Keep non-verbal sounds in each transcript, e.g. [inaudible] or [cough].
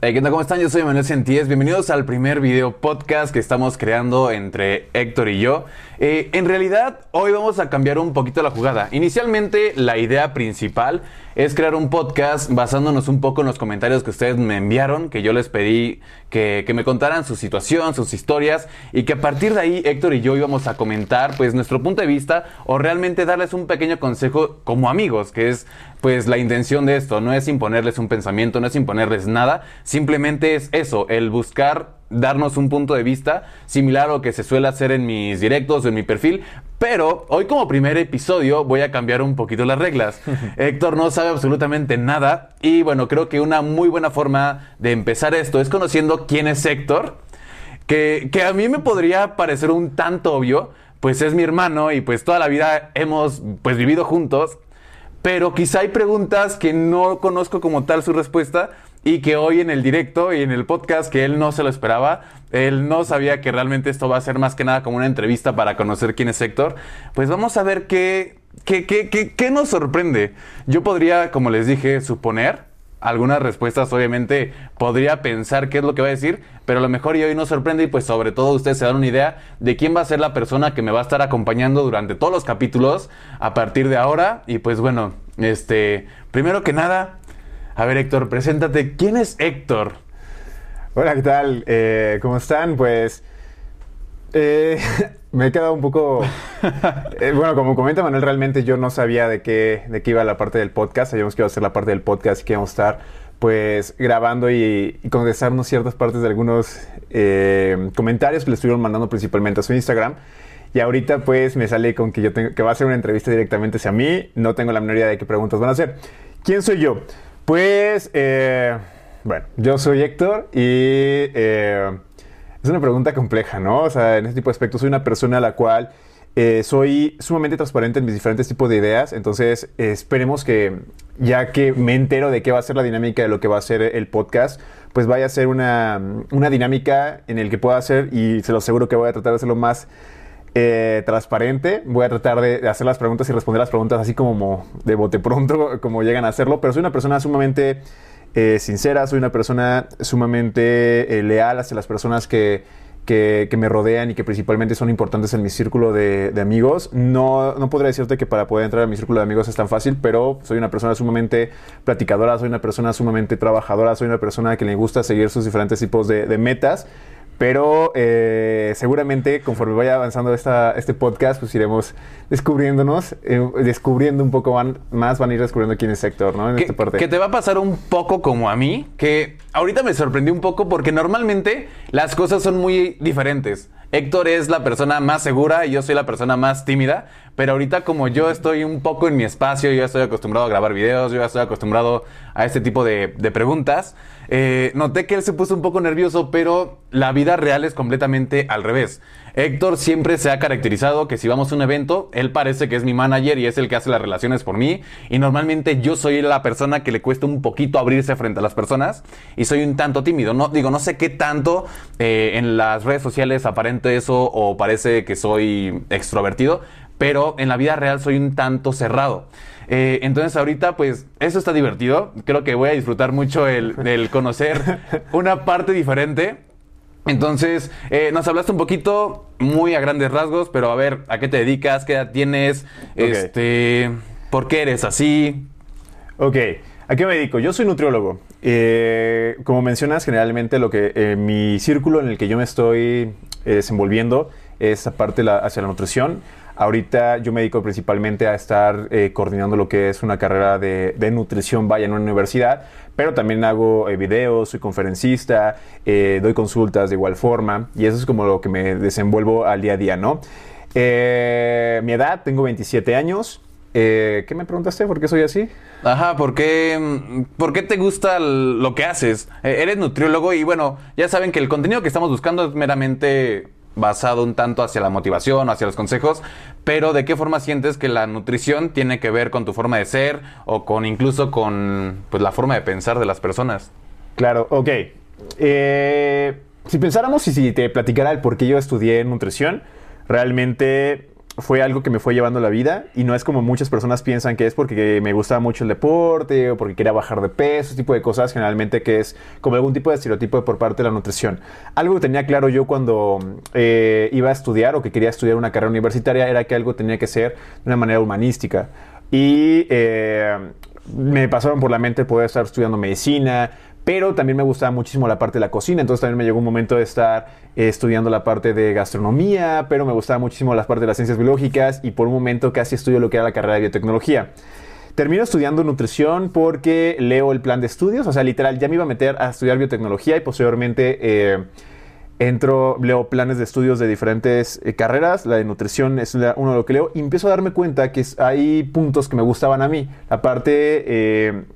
Hey, ¿qué tal? ¿Cómo están? Yo soy Manuel Centíes. Bienvenidos al primer video podcast que estamos creando entre Héctor y yo. Eh, en realidad, hoy vamos a cambiar un poquito la jugada. Inicialmente, la idea principal es crear un podcast basándonos un poco en los comentarios que ustedes me enviaron, que yo les pedí que, que me contaran su situación, sus historias, y que a partir de ahí Héctor y yo íbamos a comentar pues nuestro punto de vista o realmente darles un pequeño consejo como amigos, que es pues la intención de esto, no es imponerles un pensamiento, no es imponerles nada, simplemente es eso, el buscar darnos un punto de vista similar a lo que se suele hacer en mis directos o en mi perfil. Pero hoy como primer episodio voy a cambiar un poquito las reglas. [laughs] Héctor no sabe absolutamente nada y bueno, creo que una muy buena forma de empezar esto es conociendo quién es Héctor, que, que a mí me podría parecer un tanto obvio, pues es mi hermano y pues toda la vida hemos pues vivido juntos, pero quizá hay preguntas que no conozco como tal su respuesta y que hoy en el directo y en el podcast que él no se lo esperaba, él no sabía que realmente esto va a ser más que nada como una entrevista para conocer quién es Héctor, pues vamos a ver qué, qué, qué, qué, qué nos sorprende. Yo podría, como les dije, suponer algunas respuestas, obviamente podría pensar qué es lo que va a decir, pero a lo mejor y hoy nos sorprende y pues sobre todo ustedes se dan una idea de quién va a ser la persona que me va a estar acompañando durante todos los capítulos a partir de ahora y pues bueno, este, primero que nada, a ver Héctor, preséntate, ¿quién es Héctor? Hola, ¿qué tal? Eh, ¿Cómo están? Pues eh, [laughs] me he quedado un poco... [laughs] eh, bueno, como comenta Manuel, realmente yo no sabía de qué, de qué iba la parte del podcast. Sabíamos que iba a ser la parte del podcast y que íbamos a estar pues grabando y, y contestarnos ciertas partes de algunos comentarios que le estuvieron mandando principalmente a su Instagram. Y ahorita pues me sale con que yo tengo, que va a ser una entrevista directamente hacia mí. No tengo la menor idea de qué preguntas van a hacer. ¿Quién soy yo? Pues, eh, bueno, yo soy Héctor y eh, es una pregunta compleja, ¿no? O sea, en este tipo de aspectos soy una persona a la cual eh, soy sumamente transparente en mis diferentes tipos de ideas, entonces esperemos que ya que me entero de qué va a ser la dinámica de lo que va a ser el podcast, pues vaya a ser una, una dinámica en el que pueda hacer y se lo aseguro que voy a tratar de hacerlo más eh, transparente. Voy a tratar de, hacer las preguntas y responder las preguntas así como de bote pronto, [laughs] como llegan a hacerlo, pero soy una persona sumamente eh, sincera, soy una persona sumamente eh, leal hacia las personas que, que, me rodean y que principalmente son importantes en mi círculo de, amigos. No, no podría decirte que para poder entrar a mi círculo de amigos es tan fácil, pero soy una persona sumamente platicadora, soy una persona sumamente trabajadora, soy una persona que le gusta seguir sus diferentes tipos de metas. Pero eh, seguramente conforme vaya avanzando esta, este podcast, pues iremos descubriéndonos, eh, descubriendo un poco van- más, van a ir descubriendo quién es Héctor, ¿no? En Que, esta parte. que te va a pasar un poco como a mí, que ahorita me sorprendió un poco porque normalmente las cosas son muy diferentes. Héctor es la persona más segura y yo soy la persona más tímida, pero ahorita como yo estoy un poco en mi espacio, yo ya estoy acostumbrado a grabar videos, yo ya estoy acostumbrado a este tipo de, de preguntas, eh, noté que él se puso un poco nervioso, pero la vida real es completamente al revés. Héctor siempre se ha caracterizado que si vamos a un evento, él parece que es mi manager y es el que hace las relaciones por mí. Y normalmente yo soy la persona que le cuesta un poquito abrirse frente a las personas y soy un tanto tímido. No, digo, no sé qué tanto eh, en las redes sociales aparente eso o parece que soy extrovertido, pero en la vida real soy un tanto cerrado. Eh, entonces ahorita pues eso está divertido. Creo que voy a disfrutar mucho el, [laughs] el conocer una parte diferente. Entonces, eh, nos hablaste un poquito, muy a grandes rasgos, pero a ver, ¿a qué te dedicas? ¿Qué edad tienes? Este, ¿Por qué eres así? Ok, ¿a qué me dedico? Yo soy nutriólogo. Eh, como mencionas, generalmente lo que eh, mi círculo en el que yo me estoy desenvolviendo es aparte la, hacia la nutrición. Ahorita yo me dedico principalmente a estar eh, coordinando lo que es una carrera de, nutrición, vaya, en una universidad, pero también hago eh, videos, soy conferencista, eh, doy consultas de igual forma, y eso es como lo que me desenvuelvo al día a día, ¿no? Mi edad, tengo 27 años. Eh, ¿Qué me preguntaste? ¿Por qué soy así? Ajá, ¿por qué, mm, ¿por qué te gusta lo que haces? Eres nutriólogo y bueno, ya saben que el contenido que estamos buscando es meramente basado un tanto hacia la motivación, hacia los consejos, pero ¿de qué forma sientes que la nutrición tiene que ver con tu forma de ser o con incluso con pues, la forma de pensar de las personas? Claro, ok. Eh, si pensáramos y si te platicara el por qué yo estudié nutrición, realmente fue algo que me fue llevando la vida y no es como muchas personas piensan que es porque me gustaba mucho el deporte o porque quería bajar de peso, ese tipo de cosas, generalmente que es como algún tipo de estereotipo por parte de la nutrición. Algo que tenía claro yo cuando eh, iba a estudiar o que quería estudiar una carrera universitaria era que algo tenía que ser de una manera humanística. Y eh, me pasaron por la mente poder estar estudiando medicina, pero también me gustaba muchísimo la parte de la cocina, entonces también me llegó un momento de estar eh, estudiando la parte de gastronomía, pero me gustaba muchísimo la parte de las ciencias biológicas y por un momento casi estudio lo que era la carrera de biotecnología. Termino estudiando nutrición porque leo el plan de estudios, o sea, literal, ya me iba a meter a estudiar biotecnología y posteriormente... Eh, entro, leo planes de estudios de diferentes eh, carreras, la de nutrición es uno de lo que leo, y empiezo a darme cuenta que hay puntos que me gustaban a mí. La parte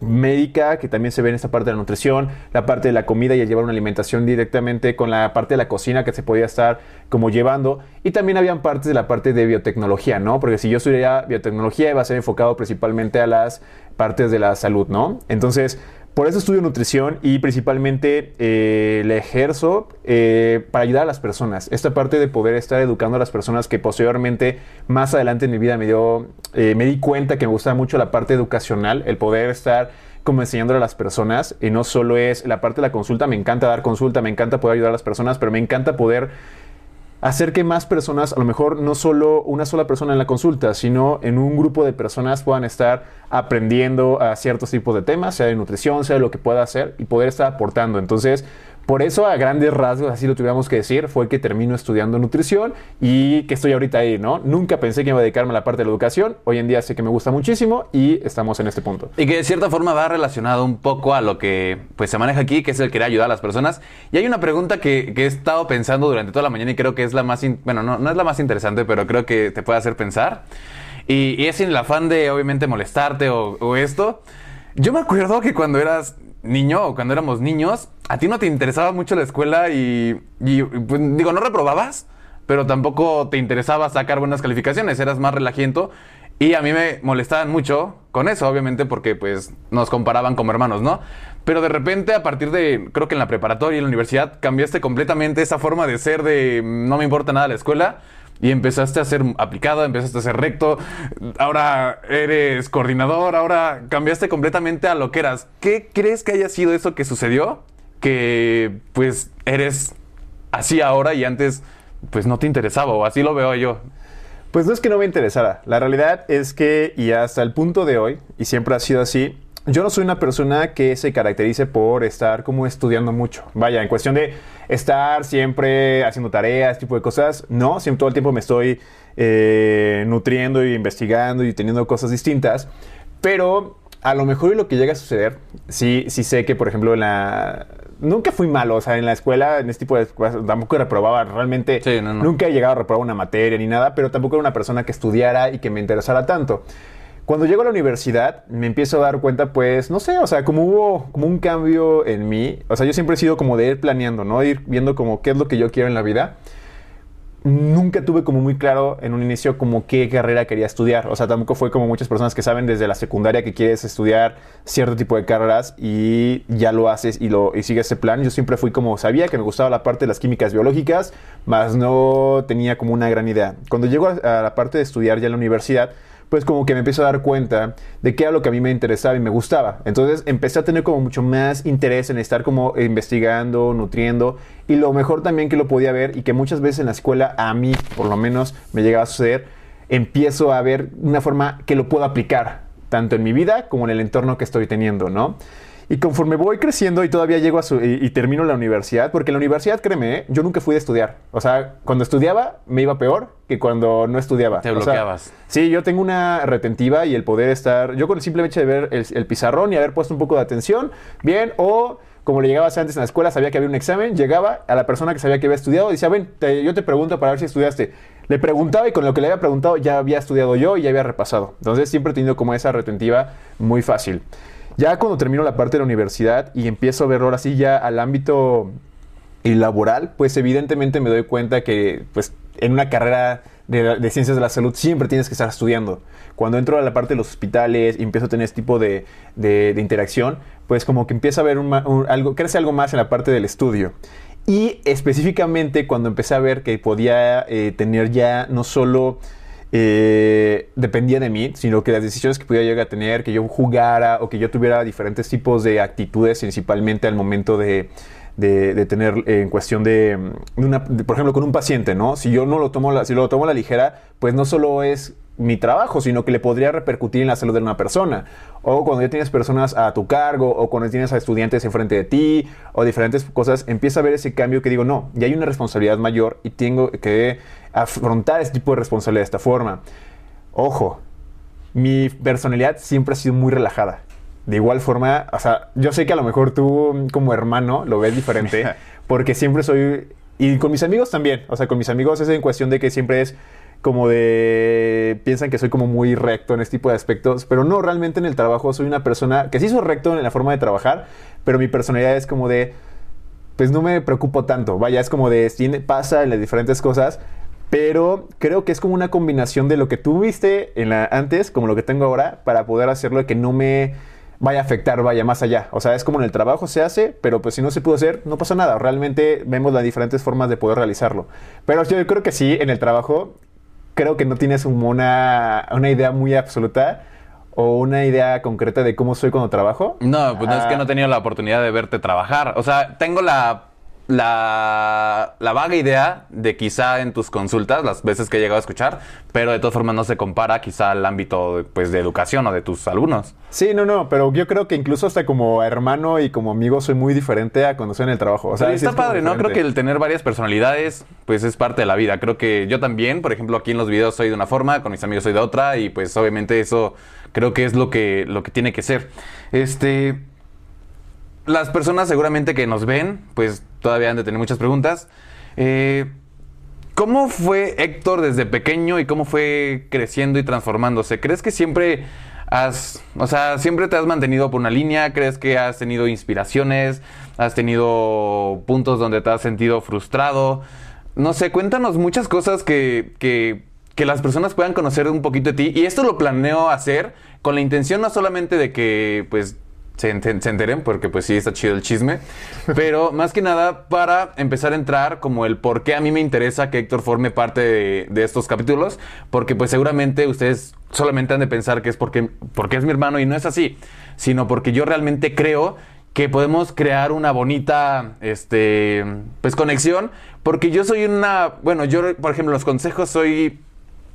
médica, que también se ve en esta parte de la nutrición, la parte de la comida y el llevar una alimentación directamente con la parte de la cocina que se podía estar como llevando, y también habían partes de la parte de biotecnología, ¿no? Porque si yo estudiara biotecnología iba a ser enfocado principalmente a las partes de la salud, ¿no? Entonces, por eso estudio nutrición y principalmente eh, le ejerzo eh, para ayudar a las personas. Esta parte de poder estar educando a las personas que posteriormente, más adelante en mi vida, me, dio, eh, me di cuenta que me gustaba mucho la parte educacional, el poder estar como enseñándole a las personas. Y no solo es la parte de la consulta, me encanta dar consulta, me encanta poder ayudar a las personas, pero me encanta poder hacer que más personas, a lo mejor no solo una sola persona en la consulta, sino en un grupo de personas puedan estar aprendiendo a ciertos tipos de temas, sea de nutrición, sea de lo que pueda hacer y poder estar aportando. Entonces, por eso, a grandes rasgos, así lo tuviéramos que decir, fue que termino estudiando nutrición y que estoy ahorita ahí, ¿no? Nunca pensé que iba a dedicarme a la parte de la educación. Hoy en día sé que me gusta muchísimo y estamos en este punto. Y que de cierta forma va relacionado un poco a lo que pues se maneja aquí, que es el querer ayudar a las personas. Y hay una pregunta que, he estado pensando durante toda la mañana y creo que es la más, bueno, no, no es la más interesante, pero creo que te puede hacer pensar. Y, es sin el afán de obviamente molestarte o esto. Yo me acuerdo que cuando eras niño o cuando éramos niños, a ti no te interesaba mucho la escuela y, pues, digo, no reprobabas, pero tampoco te interesaba sacar buenas calificaciones, eras más relajiento. Y a mí me molestaban mucho con eso, obviamente, porque pues nos comparaban como hermanos, ¿no? Pero de repente, a partir de, creo que en la preparatoria y en la universidad, cambiaste completamente esa forma de ser de no me importa nada la escuela y empezaste a ser aplicado, empezaste a ser recto, ahora eres coordinador, ahora cambiaste completamente a lo que eras. ¿Qué crees que haya sido eso que sucedió? Que pues eres así ahora y antes pues no te interesaba o así lo veo yo. Pues no es que no me interesara, la realidad es que y hasta el punto de hoy, y siempre ha sido así, yo no soy una persona que se caracterice por estar como estudiando mucho. Vaya, en cuestión de estar siempre haciendo tareas, este tipo de cosas, no, siempre todo el tiempo me estoy eh, nutriendo y investigando y teniendo cosas distintas, pero a lo mejor lo que llega a suceder, sí, sí sé que, por ejemplo, en la... Nunca fui malo, o sea, en la escuela, en este tipo de cosas, tampoco reprobaba, realmente nunca he llegado a reprobar una materia ni nada, pero tampoco era una persona que estudiara y que me interesara tanto. Cuando llego a la universidad, me empiezo a dar cuenta, pues, no sé, o sea, como hubo como un cambio en mí. O sea, yo siempre he sido como de ir planeando, ¿no? Ir viendo como qué es lo que yo quiero en la vida. Nunca tuve como muy claro en un inicio como qué carrera quería estudiar. O sea, tampoco fue como muchas personas que saben desde la secundaria que quieres estudiar cierto tipo de carreras y ya lo haces y, lo, y sigues ese plan. Yo siempre fui como, sabía que me gustaba la parte de las químicas biológicas, más no tenía como una gran idea. Cuando llego a la parte de estudiar ya en la universidad, pues como que me empiezo a dar cuenta de qué era lo que a mí me interesaba y me gustaba. Entonces empecé a tener como mucho más interés en estar como investigando, nutriendo y lo mejor también que lo podía ver y que muchas veces en la escuela a mí por lo menos me llegaba a suceder, empiezo a ver una forma que lo puedo aplicar tanto en mi vida como en el entorno que estoy teniendo, ¿no? Y conforme voy creciendo y todavía llego a su, y, termino la universidad, porque en la universidad, créeme, ¿eh? yo nunca fui de estudiar. O sea, cuando estudiaba me iba peor que cuando no estudiaba. Te bloqueabas. sí, yo tengo una retentiva y el poder estar, yo con el simple hecho de ver el, pizarrón y haber puesto un poco de atención, bien, o como le llegabas antes en la escuela, sabía que había un examen, llegaba a la persona que sabía que había estudiado y decía, ven, yo te pregunto para ver si estudiaste. Le preguntaba y con lo que le había preguntado ya había estudiado yo y ya había repasado. Entonces siempre he tenido como esa retentiva muy fácil. Ya cuando termino la parte de la universidad y empiezo a ver ahora sí ya al ámbito laboral, pues evidentemente me doy cuenta que pues en una carrera de, ciencias de la salud siempre tienes que estar estudiando. Cuando entro a la parte de los hospitales y empiezo a tener este tipo de, interacción, pues como que empieza a haber algo, crece algo más en la parte del estudio. Y específicamente cuando empecé a ver que podía eh, tener ya no solo eh, dependía de mí, sino que las decisiones que pudiera llegar a tener, que yo jugara o que yo tuviera diferentes tipos de actitudes, principalmente al momento de, de, tener eh, en cuestión de, una, por ejemplo, con un paciente, ¿no? Si yo no lo tomo, si lo tomo a la ligera, pues no solo es mi trabajo, sino que le podría repercutir en la salud de una persona. O cuando ya tienes personas a tu cargo, o cuando tienes a estudiantes enfrente de ti, o diferentes cosas, empieza a ver ese cambio que digo, no, ya hay una responsabilidad mayor y tengo que afrontar este tipo de responsabilidad de esta forma. Ojo, mi personalidad siempre ha sido muy relajada. De igual forma, o sea, yo sé que a lo mejor tú como hermano lo ves diferente, [laughs] porque siempre soy, y con mis amigos también, o sea, con mis amigos es en cuestión de que siempre es como de piensan que soy como muy recto en este tipo de aspectos, pero no, realmente en el trabajo soy una persona que sí soy recto en la forma de trabajar, pero mi personalidad es como de pues no me preocupo tanto, vaya, es como de pasa en las diferentes cosas, pero creo que es como una combinación de lo que tú viste en la antes como lo que tengo ahora para poder hacerlo que no me vaya a afectar, vaya más allá. O sea, es como en el trabajo se hace, pero pues si no se pudo hacer, no pasa nada. Realmente vemos las diferentes formas de poder realizarlo. Pero yo creo que sí, en el trabajo creo que no tienes una, una idea muy absoluta o una idea concreta de cómo soy cuando trabajo. No, pues no es que no he tenido la oportunidad de verte trabajar. O sea, tengo la la, la, vaga idea de quizá en tus consultas, las veces que he llegado a escuchar, pero de todas formas no se compara quizá al ámbito pues, de educación o de tus alumnos. Sí, no, no, pero yo creo que incluso hasta como hermano y como amigo soy muy diferente a cuando estoy en el trabajo. O sea, está padre, ¿no? Creo que el tener varias personalidades pues es parte de la vida. Creo que yo también, por ejemplo, aquí en los videos soy de una forma, con mis amigos soy de otra y pues obviamente eso creo que es lo que, lo que tiene que ser. Este las personas seguramente que nos ven, pues todavía han de tener muchas preguntas. Eh, ¿Cómo fue Héctor desde pequeño y cómo fue creciendo y transformándose? ¿Crees que siempre has, o sea, siempre te has mantenido por una línea? ¿Crees que has tenido inspiraciones? ¿Has tenido puntos donde te has sentido frustrado? No sé, cuéntanos muchas cosas que, que, que las personas puedan conocer un poquito de ti. Y esto lo planeo hacer con la intención no solamente de que, pues, se, enteren, porque pues sí está chido el chisme. Pero [laughs] más que nada para empezar a entrar como el por qué a mí me interesa que Héctor forme parte de, estos capítulos, porque pues seguramente ustedes solamente han de pensar que es porque, porque es mi hermano y no es así, sino porque yo realmente creo que podemos crear una bonita este pues conexión porque yo soy una bueno yo por ejemplo los consejos soy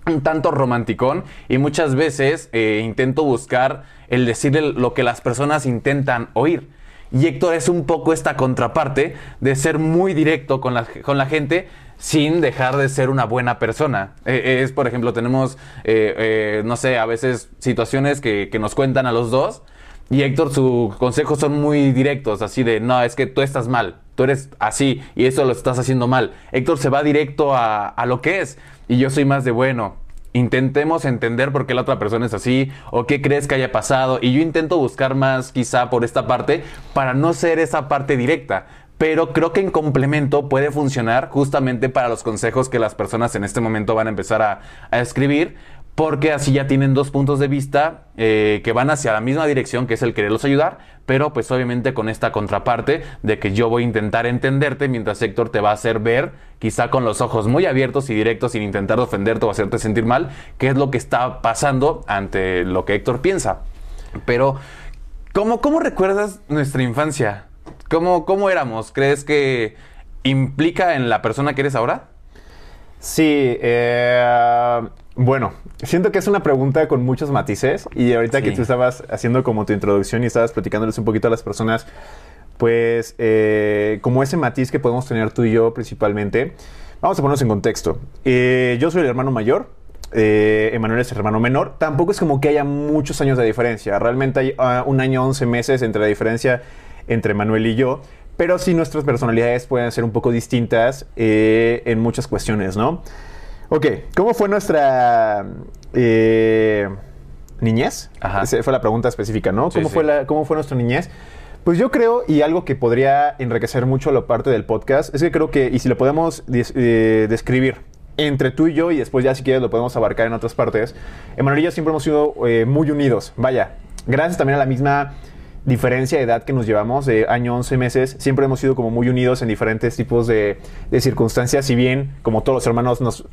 un tanto romanticón y muchas veces eh, intento buscar el decirle lo que las personas intentan oír. Y Héctor es un poco esta contraparte de ser muy directo con la, con la gente sin dejar de ser una buena persona. Eh, es, por ejemplo, tenemos, eh, no sé, a veces situaciones que, que nos cuentan a los dos y Héctor, sus consejos son muy directos, así de, no, es que tú estás mal, tú eres así y eso lo estás haciendo mal. Héctor se va directo a, lo que es y yo soy más de, bueno, intentemos entender por qué la otra persona es así o qué crees que haya pasado y yo intento buscar más quizá por esta parte para no ser esa parte directa. Pero creo que en complemento puede funcionar justamente para los consejos que las personas en este momento van a empezar a escribir, porque así ya tienen dos puntos de vista eh, que van hacia la misma dirección, que es el quererlos ayudar, pero pues obviamente con esta contraparte de que yo voy a intentar entenderte mientras Héctor te va a hacer ver, quizá con los ojos muy abiertos y directos, sin intentar ofenderte o hacerte sentir mal, qué es lo que está pasando ante lo que Héctor piensa. Pero, ¿cómo, cómo recuerdas nuestra infancia? ¿Cómo, ¿Cómo éramos? ¿Crees que implica en la persona que eres ahora? Sí, eh, bueno, siento que es una pregunta con muchos matices y ahorita que tú estabas haciendo como tu introducción y estabas platicándoles un poquito a las personas, pues eh, como ese matiz que podemos tener tú y yo principalmente, vamos a ponernos en contexto. Eh, yo soy el hermano mayor, eh, Emanuel es el hermano menor. Tampoco es como que haya muchos años de diferencia. Realmente hay uh, un año, 11 meses entre la diferencia entre Manuel y yo. Pero sí nuestras personalidades pueden ser un poco distintas en muchas cuestiones, ¿no? Ok, ¿cómo fue nuestra eh, niñez? Esa fue la pregunta específica, ¿no? ¿Cómo, Fue la, ¿Cómo fue nuestra niñez? Pues yo creo, y algo que podría enriquecer mucho la parte del podcast, es que creo que, y si lo podemos eh, describir entre tú y yo, y después ya si quieres lo podemos abarcar en otras partes, Emanuel y yo siempre hemos sido eh, muy unidos. Vaya, gracias también a la misma diferencia de edad que nos llevamos, de año 11 meses, siempre hemos sido como muy unidos en diferentes tipos de, de circunstancias, si bien como todos los hermanos nos,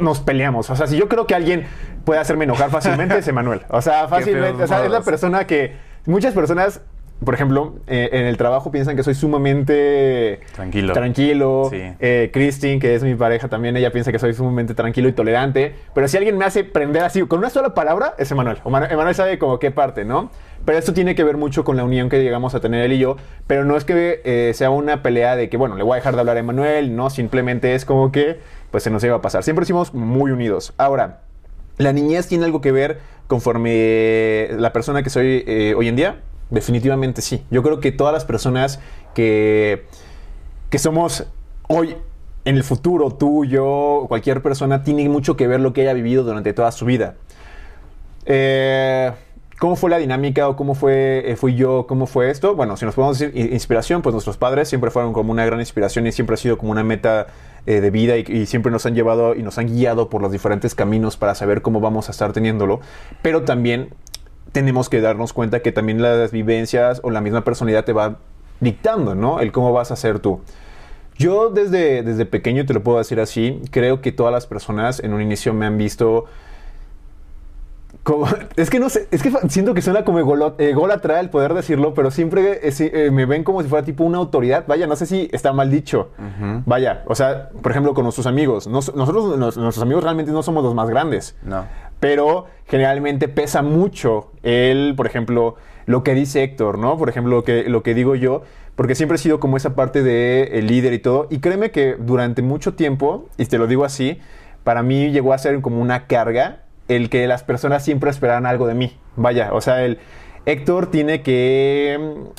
nos peleamos. O sea, si yo creo que alguien puede hacerme enojar fácilmente es [laughs] Emanuel. O sea, fácilmente, o sea, es la persona que muchas personas por ejemplo, eh, en el trabajo piensan que soy sumamente tranquilo. Tranquilo. Eh, Christine, que es mi pareja también, ella piensa que soy sumamente tranquilo y tolerante. Pero si alguien me hace prender así con una sola palabra, es Emanuel. Emanuel sabe como qué parte, ¿no? Pero esto tiene que ver mucho con la unión que llegamos a tener él y yo. Pero no es que eh, sea una pelea de que, bueno, le voy a dejar de hablar a Emanuel, no, simplemente es como que, pues se nos iba a pasar. Siempre hicimos muy unidos. Ahora, la niñez tiene algo que ver conforme la persona que soy hoy en día definitivamente sí. Yo creo que todas las personas que, que somos hoy en el futuro, tú, yo, cualquier persona, tiene mucho que ver lo que haya vivido durante toda su vida. Eh, ¿Cómo fue la dinámica o cómo fue, eh, fui yo, cómo fue esto? Bueno, si nos podemos decir inspiración, pues nuestros padres siempre fueron como una gran inspiración y siempre ha sido como una meta eh, de vida y, y, siempre nos han llevado y nos han guiado por los diferentes caminos para saber cómo vamos a estar teniéndolo. Pero también tenemos que darnos cuenta que también las vivencias o la misma personalidad te va dictando, ¿no? El cómo vas a ser tú. Yo desde, desde pequeño, te lo puedo decir así, creo que todas las personas en un inicio me han visto es que no sé, es que siento que suena como ególatra el poder decirlo, pero siempre eh, eh, me ven como si fuera tipo una autoridad. Vaya, no sé si está mal dicho. Vaya, o sea, por ejemplo, con nuestros amigos. nosotros, nuestros amigos realmente no somos los más grandes. No. Pero generalmente pesa mucho el, por ejemplo, lo que dice Héctor, ¿no? Por ejemplo, lo que, lo que digo yo, porque siempre he sido como esa parte de el líder y todo. Y créeme que durante mucho tiempo, y te lo digo así, para mí llegó a ser como una carga el que las personas siempre esperaran algo de mí. Vaya, o sea, el Héctor tiene que...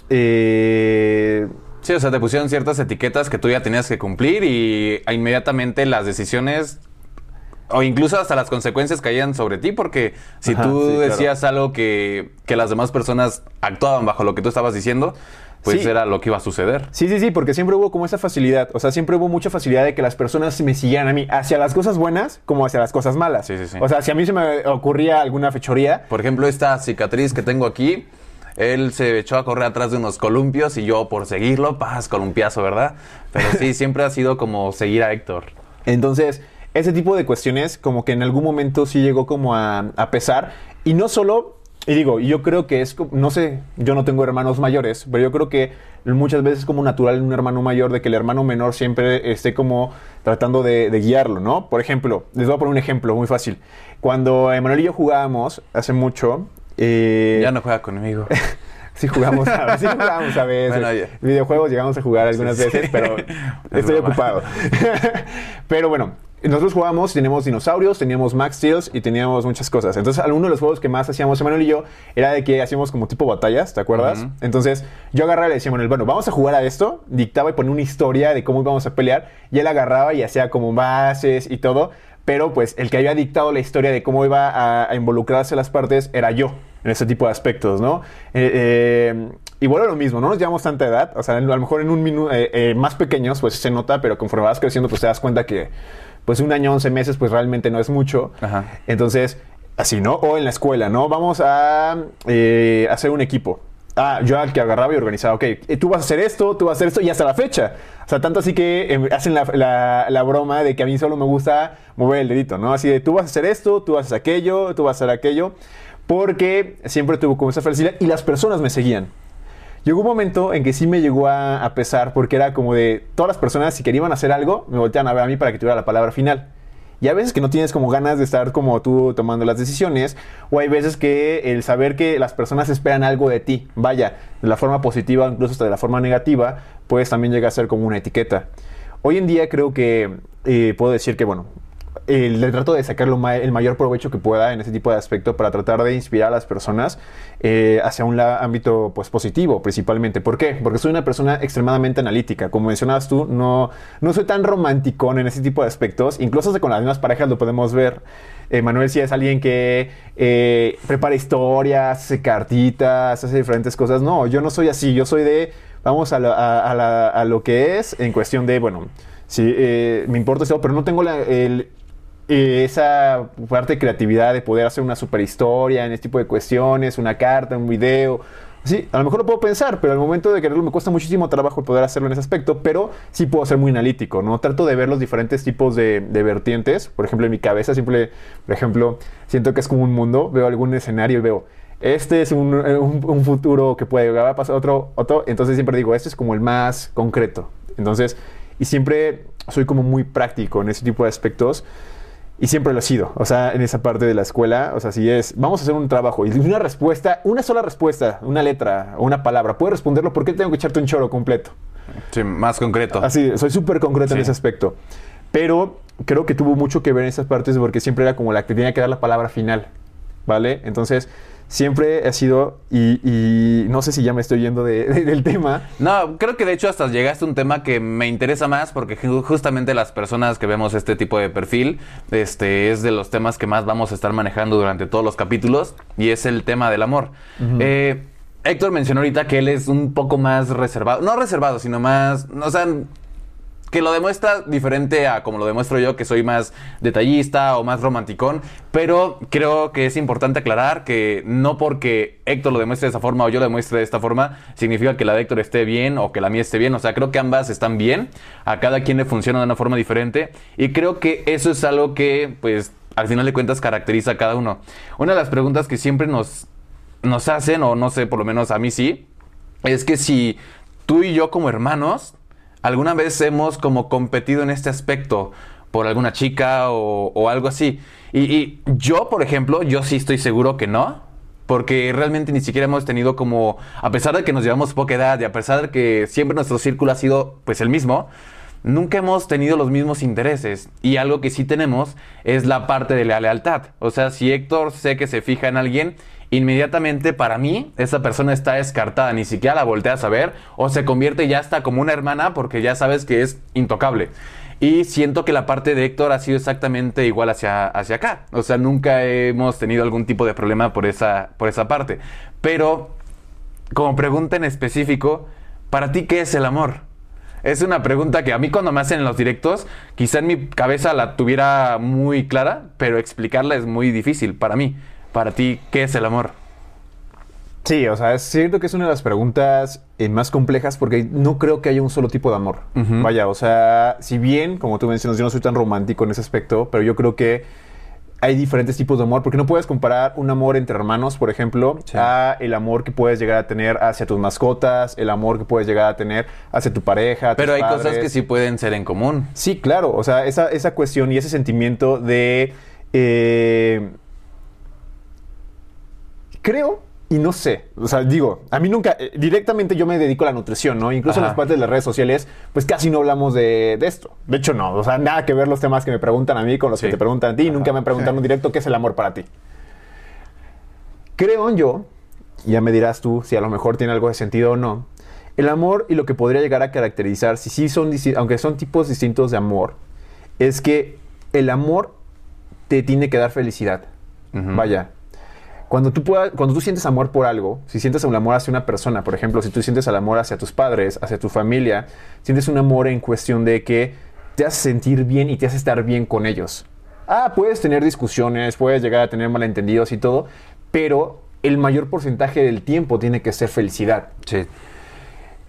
Eh, sí, o sea, te pusieron ciertas etiquetas que tú ya tenías que cumplir y inmediatamente las decisiones o incluso hasta las consecuencias caían sobre ti, porque si tú decías algo que, que, las demás personas actuaban bajo lo que tú estabas diciendo, pues era lo que iba a suceder. Sí, sí, sí, porque siempre hubo como esa facilidad, o sea, siempre hubo mucha facilidad de que las personas me siguieran a mí, hacia las cosas buenas como hacia las cosas malas. Sí, sí, sí. O sea, si a mí se me ocurría alguna fechoría. Por ejemplo, esta cicatriz que tengo aquí, él se echó a correr atrás de unos columpios y yo por seguirlo, paz, columpiazo, ¿verdad? Pero sí, [laughs] siempre ha sido como seguir a Héctor. Entonces, ese tipo de cuestiones como que en algún momento sí llegó como a, a pesar. Y no solo y digo, yo creo que es, no sé, yo no tengo hermanos mayores, pero yo creo que muchas veces es como natural en un hermano mayor de que el hermano menor siempre esté como tratando de, guiarlo, ¿no? Por ejemplo, les voy a poner un ejemplo muy fácil. Cuando Emanuel y yo jugábamos hace mucho... Eh, ya no juega conmigo. [laughs] sí jugamos a, sí jugamos a veces. Videojuegos llegamos a jugar algunas veces, pero [laughs] estoy ocupado. [laughs] pero bueno, nosotros jugábamos, teníamos dinosaurios, teníamos Max Steels y teníamos muchas cosas. Entonces, uno de los juegos que más hacíamos Emanuel y yo era de que hacíamos como tipo batallas, ¿te acuerdas? Entonces, yo agarraba y le decía a Manuel, bueno, vamos a jugar a esto, dictaba y ponía una historia de cómo íbamos a pelear, y él agarraba y hacía como bases y todo, pero pues el que había dictado la historia de cómo iba a, involucrarse las partes era yo en ese tipo de aspectos, ¿no? Eh, eh, y bueno, lo mismo, no nos llevamos tanta edad, o sea, a lo mejor en un minuto eh, más pequeños, pues se nota, pero conforme vas creciendo, pues te das cuenta que pues un año, 11 meses, pues realmente no es mucho. Entonces, así, ¿no? O en la escuela, ¿no? Vamos a eh, hacer un equipo. Ah, yo al que agarraba y organizaba, ok, eh, tú vas a hacer esto, tú vas a hacer esto, y hasta la fecha. O sea, tanto así que em, hacen la, broma de que a mí solo me gusta mover el dedito, ¿no? Así de, tú vas a hacer esto, tú vas a hacer aquello, tú vas a hacer aquello, porque siempre tuvo como esa felicidad y las personas me seguían. Llegó un momento en que sí me llegó a, pesar porque era como de todas las personas si querían hacer algo me voltean a ver a mí para que tuviera la palabra final. Y hay veces que no tienes como ganas de estar como tú tomando las decisiones, o hay veces que el saber que las personas esperan algo de ti, vaya, de la forma positiva, incluso hasta de la forma negativa, pues también llega a ser como una etiqueta. Hoy en día creo que eh, puedo decir que, bueno, le trato de sacar el mayor provecho que pueda en ese tipo de aspecto para tratar de inspirar a las personas eh, hacia un ámbito pues, positivo principalmente. ¿Por qué? Porque soy una persona extremadamente analítica. Como mencionabas tú, no, no soy tan romántico en ese tipo de aspectos. Incluso con las mismas parejas lo podemos ver. Eh, Manuel sí es alguien que eh, prepara historias, hace cartitas, hace diferentes cosas. No, yo no soy así. Yo soy de, vamos a, a lo que es en cuestión de, bueno, sí, me importa eso, pero no tengo la, el esa parte de creatividad de poder hacer una super historia en este tipo de cuestiones, una carta, un video, Sí, a lo mejor lo puedo pensar, pero al momento de quererlo me cuesta muchísimo trabajo poder hacerlo en ese aspecto, pero sí puedo ser muy analítico, ¿no? Trato de ver los diferentes tipos de, vertientes. Por ejemplo, en mi cabeza siempre, por ejemplo, siento que es como un mundo, veo algún escenario y veo, este es un, un- futuro que puede va a pasar otro, otro, entonces siempre digo, este es como el más concreto. Entonces, y siempre soy como muy práctico en ese tipo de aspectos. Y siempre lo he sido. O sea, en esa parte de la escuela, o sea, si es, vamos a hacer un trabajo y una respuesta, una sola respuesta, una letra o una palabra, puedes responderlo, ¿por qué tengo que echarte un choro completo? Sí, más concreto. Así, soy súper concreto en ese aspecto. Pero creo que tuvo mucho que ver en esas partes porque siempre era como la que tenía que dar la palabra final, ¿vale? Entonces, siempre ha sido, y, y no sé si ya me estoy yendo de- de- del tema, No, creo que de hecho hasta llegaste a un tema que me interesa más porque ju- justamente las personas que vemos este tipo de perfil, este es de los temas que más vamos a estar manejando durante todos los capítulos y es el tema del amor. Eh, Héctor mencionó ahorita que él es un poco más reservado, no reservado, sino más, o sea, que lo demuestra diferente a como lo demuestro yo, que soy más detallista o más romanticón, pero creo que es importante aclarar que no porque Héctor lo demuestre de esa forma o yo lo demuestre de esta forma, significa que la de Héctor esté bien o que la mía esté bien, o sea, creo que ambas están bien, a cada quien le funciona de una forma diferente. Y creo que eso es algo que, pues, al final de cuentas caracteriza a cada uno. Una de las preguntas que siempre nos, nos hacen, o no sé, por lo menos a mí sí, es que si tú y yo como hermanos alguna vez hemos como competido en este aspecto por alguna chica o, algo así. Y, y yo, por ejemplo, yo sí estoy seguro que no. Porque realmente ni siquiera hemos tenido como, a pesar de que nos llevamos poca edad y a pesar de que siempre nuestro círculo ha sido pues el mismo, nunca hemos tenido los mismos intereses. Y algo que sí tenemos es la parte de la lealtad. O sea, si Héctor sé que se fija en alguien, inmediatamente para mí esa persona está descartada, ni siquiera la volteas a ver o se convierte ya hasta como una hermana porque ya sabes que es intocable. Y siento que la parte de Héctor ha sido exactamente igual hacia, hacia acá. O sea, nunca hemos tenido algún tipo de problema por esa, por esa parte. Pero, como pregunta en específico, ¿para ti qué es el amor? Es una pregunta que a mí cuando me hacen en los directos, quizá en mi cabeza la tuviera muy clara, pero explicarla es muy difícil para mí. Para ti, ¿qué es el amor? Sí, o sea, es cierto que es una de las preguntas eh, más complejas porque no creo que haya un solo tipo de amor. Vaya, o sea, si bien, como tú mencionas, yo no soy tan romántico en ese aspecto, pero yo creo que hay diferentes tipos de amor porque no puedes comparar un amor entre hermanos, por ejemplo, Sí. a el amor que puedes llegar a tener hacia tus mascotas, el amor que puedes llegar a tener hacia tu pareja. Pero tus hay cosas que sí pueden ser en común. Sí, claro. O sea, esa, esa cuestión y ese sentimiento de. eh, creo y no sé. O sea, digo, a mí nunca. eh, directamente yo me dedico a la nutrición, ¿no? Incluso en las partes de las redes sociales, pues casi no hablamos de, de esto. De hecho, no. O sea, nada que ver los temas que me preguntan a mí con los Sí. que te preguntan a ti. Nunca me han preguntado en directo qué es el amor para ti. Creo yo, y ya me dirás tú si a lo mejor tiene algo de sentido o no, el amor y lo que podría llegar a caracterizar, si sí son, aunque son tipos distintos de amor, es que el amor te tiene que dar felicidad. Vaya. Cuando tú, puedas, cuando tú sientes amor por algo, si sientes el amor hacia una persona, por ejemplo, si tú sientes el amor hacia tus padres, hacia tu familia, sientes un amor en cuestión de que te hace sentir bien y te hace estar bien con ellos. Ah, puedes tener discusiones, puedes llegar a tener malentendidos y todo, pero el mayor porcentaje del tiempo tiene que ser felicidad. Sí.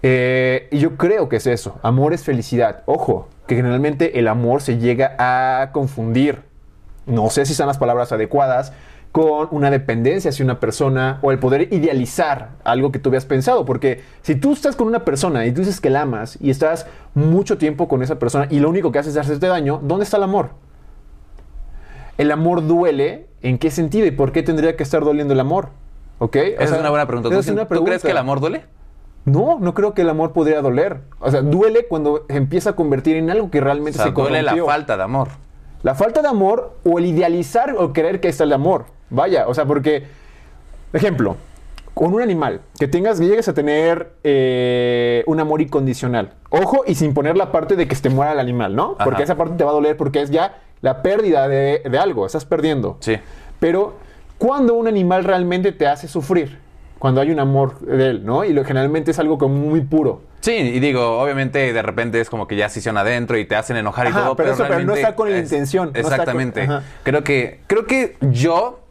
Eh, y yo creo que es eso. Amor es felicidad. Ojo, que generalmente el amor se llega a confundir. No sé si son las palabras adecuadas con una dependencia hacia una persona o el poder idealizar algo que tú habías pensado. Porque si tú estás con una persona y tú dices que la amas y estás mucho tiempo con esa persona y lo único que haces es hacerte daño, ¿dónde está el amor? ¿El amor duele? ¿En qué sentido? ¿Y por qué tendría que estar doliendo el amor? ¿Ok? O Esa sea, es una buena pregunta. ¿Tú, es una ¿tú crees que el amor duele? No, no creo que el amor podría doler. O sea, duele cuando se empieza a convertir en algo que O realmente sea, se duele la falta de amor. La falta de amor o el idealizar o creer que está el amor. Vaya, o sea, porque, ejemplo, con un animal, que tengas, que llegues a tener eh, un amor incondicional. Ojo, y sin poner la parte de que se te muera el animal, ¿no? Ajá. Porque esa parte te va a doler porque es ya la pérdida de, de algo, estás perdiendo. Sí. Pero, cuando un animal realmente te hace sufrir? Cuando hay un amor de él, ¿no? Y lo, generalmente es algo como muy puro. Sí, y digo, obviamente de repente es como que ya se adentro y te hacen enojar y Ajá, todo, pero pero, eso, pero no está con la intención, no está con- Exactamente. creo que creo que yo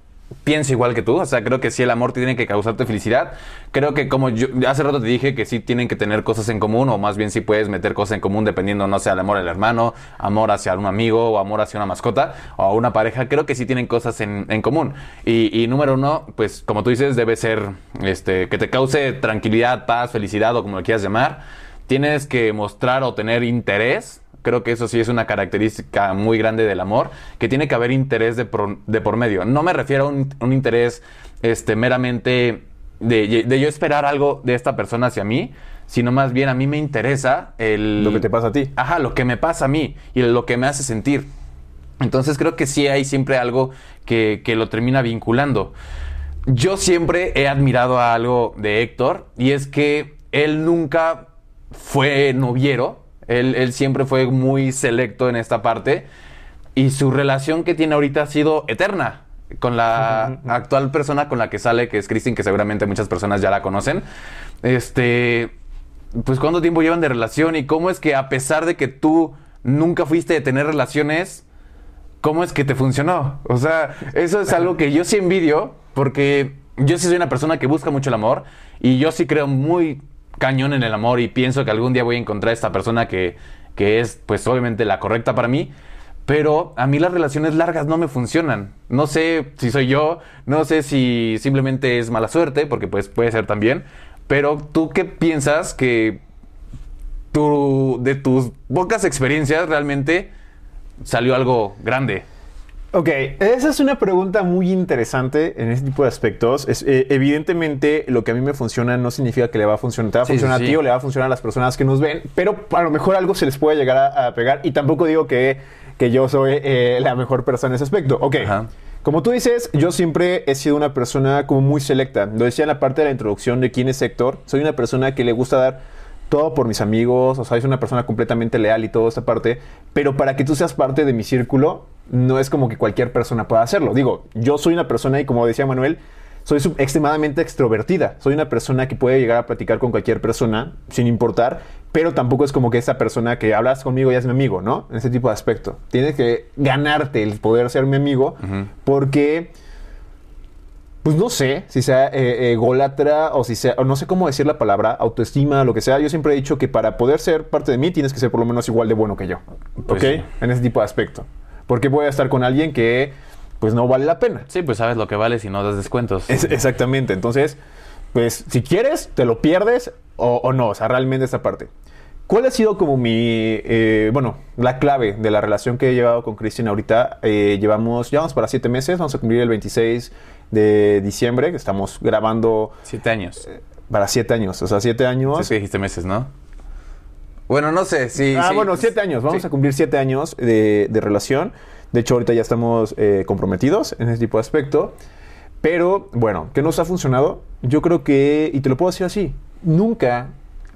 pienso igual que tú, o sea, creo que sí el amor tiene que causarte felicidad. Creo que como yo hace rato te dije que sí tienen que tener cosas en común, o más bien sí puedes meter cosas en común dependiendo, no sé, el amor al hermano, amor hacia un amigo, o amor hacia una mascota, o a una pareja, creo que sí tienen cosas en, en común. Y, y, número uno, pues como tú dices, debe ser este, que te cause tranquilidad, paz, felicidad, o como lo quieras llamar. Tienes que mostrar o tener interés Creo que eso sí es una característica muy grande del amor, que tiene que haber interés de por, de por medio. No me refiero a un, un interés este, meramente de, de, yo esperar algo de esta persona hacia mí, sino más bien a mí me interesa el... Lo que te pasa a ti. Ajá, lo que me pasa a mí y lo que me hace sentir. Entonces creo que sí hay siempre algo que, que lo termina vinculando. Yo siempre he admirado a algo de Héctor y es que él nunca fue noviero, él, siempre fue muy selecto en esta parte y su relación que tiene ahorita ha sido eterna con la [laughs] actual persona con la que sale, que es Christine, que seguramente muchas personas ya la conocen. Este, pues cuánto tiempo llevan de relación y cómo es que a pesar de que tú nunca fuiste de tener relaciones, cómo es que te funcionó. O sea, eso es algo que yo sí envidio porque yo sí soy una persona que busca mucho el amor y yo sí creo muy cañón en el amor y pienso que algún día voy a encontrar a esta persona que, que es, pues obviamente, la correcta para mí. Pero a mí las relaciones largas no me funcionan. No sé si soy yo, no sé si simplemente es mala suerte, porque pues puede ser también. Pero tú qué piensas que tu, de tus pocas experiencias realmente salió algo grande? Ok, esa es una pregunta muy interesante en este tipo de aspectos. Es, eh, evidentemente, lo que a mí me funciona no significa que le va a funcionar, te va a funcionar sí, a ti o le va a funcionar a las personas que nos ven, pero a lo mejor algo se les puede llegar a, a pegar. Y tampoco digo que, que yo soy eh, la mejor persona en ese aspecto. Ok. Ajá. Como tú dices, yo siempre he sido una persona como muy selecta. Lo decía en la parte de la introducción de quién es Héctor. Soy una persona que le gusta dar todo por mis amigos, o sea, soy una persona completamente leal y toda esta parte, pero para que tú seas parte de mi círculo, no es como que cualquier persona pueda hacerlo. Digo, yo soy una persona y como decía Manuel, soy extremadamente extrovertida. Soy una persona que puede llegar a platicar con cualquier persona sin importar, pero tampoco es como que esa persona que hablas conmigo ya es mi amigo, ¿no? En ese tipo de aspecto. Tienes que ganarte el poder ser mi amigo uh -huh. porque pues no sé si sea eh, ególatra o si sea, o no sé cómo decir la palabra, autoestima, lo que sea. Yo siempre he dicho que para poder ser parte de mí tienes que ser por lo menos igual de bueno que yo. Pues ¿Ok? Sí. En ese tipo de aspecto. Porque voy a estar con alguien que pues no vale la pena. Sí, pues sabes lo que vale si no das descuentos. Es, exactamente. Entonces, pues si quieres, te lo pierdes o, o no. O sea, realmente esta parte. ¿Cuál ha sido como mi, eh, bueno, la clave de la relación que he llevado con Cristian ahorita? Eh, llevamos, llevamos para siete meses, vamos a cumplir el 26 de diciembre, que estamos grabando... Siete años. Eh, para siete años, o sea, siete años... Sí, es que dijiste meses, ¿no? Bueno, no sé, sí. Ah, sí, bueno, siete años, vamos sí. a cumplir siete años de, de, relación. De hecho, ahorita ya estamos eh, comprometidos en ese tipo de aspecto. Pero, bueno, ¿qué nos ha funcionado? Yo creo que, y te lo puedo decir así, nunca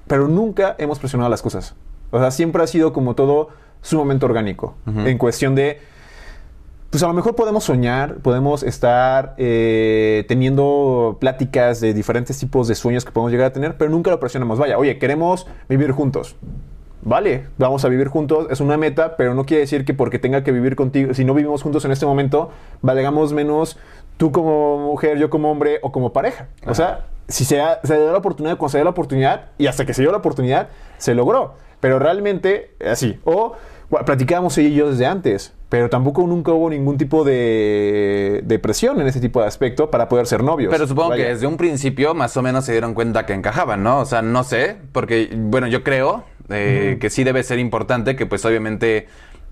pero nunca hemos presionado las cosas. O sea, siempre ha sido como todo sumamente orgánico. Uh -huh. En cuestión de. Pues a lo mejor podemos soñar, podemos estar eh, teniendo pláticas de diferentes tipos de sueños que podemos llegar a tener, pero nunca lo presionamos. Vaya, oye, queremos vivir juntos. Vale, vamos a vivir juntos, es una meta, pero no quiere decir que porque tenga que vivir contigo, si no vivimos juntos en este momento, valgamos menos tú como mujer, yo como hombre o como pareja. Ajá. O sea, si se, da, se dio la oportunidad, cuando se dio la oportunidad, y hasta que se dio la oportunidad, se logró. Pero realmente, así. O bueno, platicábamos ella y yo desde antes, pero tampoco nunca hubo ningún tipo de, de, presión en ese tipo de aspecto para poder ser novios. Pero supongo Vaya. que desde un principio más o menos se dieron cuenta que encajaban, ¿no? O sea, no sé, porque, bueno, yo creo eh, uh -huh. que sí debe ser importante que pues obviamente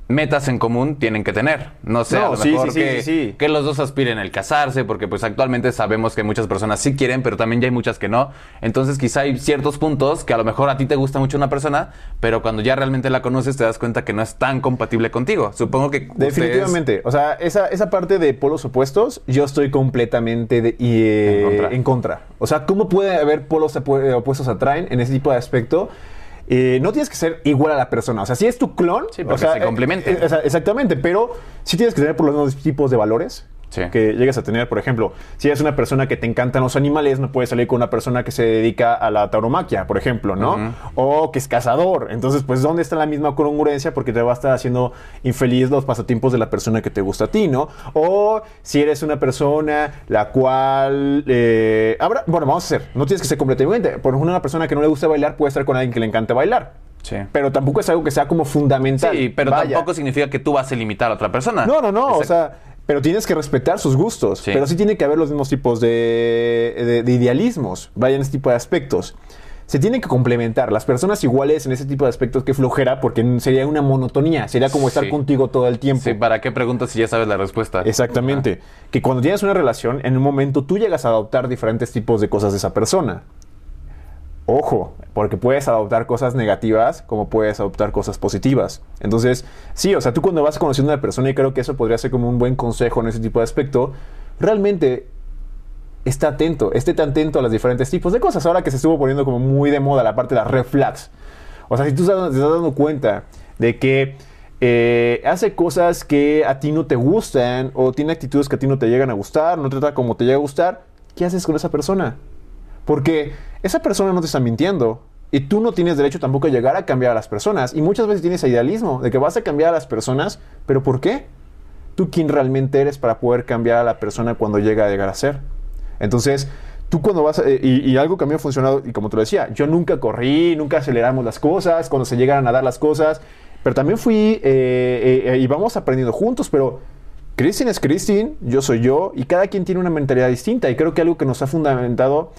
metas en común tienen que tener. No sé, no, a lo mejor sí, sí, que, sí, que, los dos aspiren el casarse, porque pues actualmente sabemos que muchas personas sí quieren, pero también ya hay muchas que no. Entonces quizá hay ciertos puntos que a lo mejor a ti te gusta mucho una persona, pero cuando ya realmente la conoces te das cuenta que no es tan compatible contigo. Supongo que... Definitivamente. Ustedes... O sea, esa, esa parte de polos opuestos, yo estoy completamente de, y, eh, en, contra. en contra. O sea, ¿cómo puede haber polos opuestos atraen en ese tipo de aspecto? Eh, no tienes que ser igual a la persona. O sea, si es tu clon, sí, o sea, se complementen. Eh, eh, exactamente, pero sí tienes que tener por los mismos tipos de valores. Sí. que llegues a tener. Por ejemplo, si eres una persona que te encantan los animales, no puedes salir con una persona que se dedica a la tauromaquia, por ejemplo, ¿no? O que es cazador. Entonces, pues, ¿dónde está la misma congruencia? Porque te va a estar haciendo infeliz los pasatiempos de la persona que te gusta a ti, ¿no? O si eres una persona la cual... eh, habrá- bueno, vamos a hacer, no tienes que ser completamente. Por ejemplo, una persona que no le gusta bailar puede estar con alguien que le encanta bailar. Sí. Pero tampoco es algo que sea como fundamental. Sí, pero Vaya. tampoco significa que tú vas a limitar a otra persona. No, no, no. O sea, pero tienes que respetar sus gustos. Sí. Pero sí tiene que haber los mismos tipos de, de- de idealismos. Vaya en ese tipo de aspectos. Se tienen que complementar. Las personas iguales en ese tipo de aspectos, que flojera, porque sería una monotonía. Sería como estar Sí. contigo todo el tiempo. Sí, ¿para qué preguntas si ya sabes la respuesta? Exactamente. Que cuando tienes una relación, en un momento tú llegas a adoptar diferentes tipos de cosas de esa persona. Ojo, porque puedes adoptar cosas negativas como puedes adoptar cosas positivas. Entonces, sí, o sea, tú cuando vas conociendo a una persona, y creo que eso podría ser como un buen consejo en ese tipo de aspecto, realmente está atento, esté tan atento a los diferentes tipos de cosas. Ahora que se estuvo poniendo como muy de moda la parte de las red flags. O sea, si tú te estás dando cuenta de que eh, hace cosas que a ti no te gustan o tiene actitudes que a ti no te llegan a gustar, no trata como te llega a gustar, ¿qué haces con esa persona? Porque esa persona no te está mintiendo. Y tú no tienes derecho tampoco a llegar a cambiar a las personas. Y muchas veces tienes idealismo de que vas a cambiar a las personas, pero ¿por qué? Tú quién realmente eres para poder cambiar a la persona cuando llega a llegar a ser. Entonces, tú cuando vas, eh, y, algo que a mí ha funcionado, y como te lo decía, yo nunca corrí, nunca aceleramos las cosas, cuando se llegaran a dar las cosas, pero también fui, eh, eh, eh, y vamos aprendiendo juntos, pero Christine es Christine, yo soy yo, y cada quien tiene una mentalidad distinta, y creo que algo que nos ha fundamentado,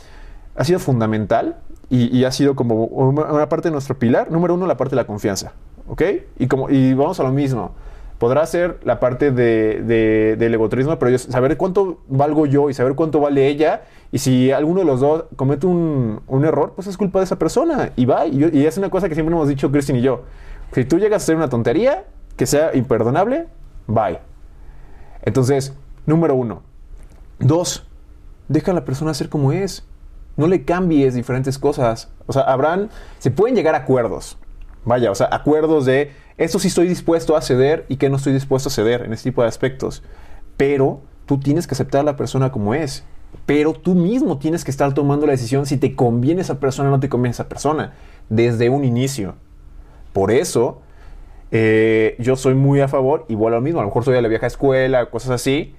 ha sido fundamental, y, ha sido como una, parte de nuestro pilar, número uno, la parte de la confianza, ¿ok? Y, como, y vamos a lo mismo. Podrá ser la parte de, de- del egotrismo, pero yo saber cuánto valgo yo y saber cuánto vale ella. Y si alguno de los dos comete un, un error, pues es culpa de esa persona. Y va. Y es una cosa que siempre hemos dicho Christine y yo. Si tú llegas a hacer una tontería que sea imperdonable, bye. Entonces, número uno. Dos, deja a la persona ser como es. No le cambies diferentes cosas. O sea, habrán, se pueden llegar a acuerdos. Vaya, o sea, acuerdos de esto sí estoy dispuesto a ceder y que no estoy dispuesto a ceder en este tipo de aspectos. Pero tú tienes que aceptar a la persona como es. Pero tú mismo tienes que estar tomando la decisión si te conviene esa persona o no te conviene esa persona. Desde un inicio. Por eso, eh, yo soy muy a favor, igual lo mismo, a lo mejor soy de la vieja escuela, cosas así,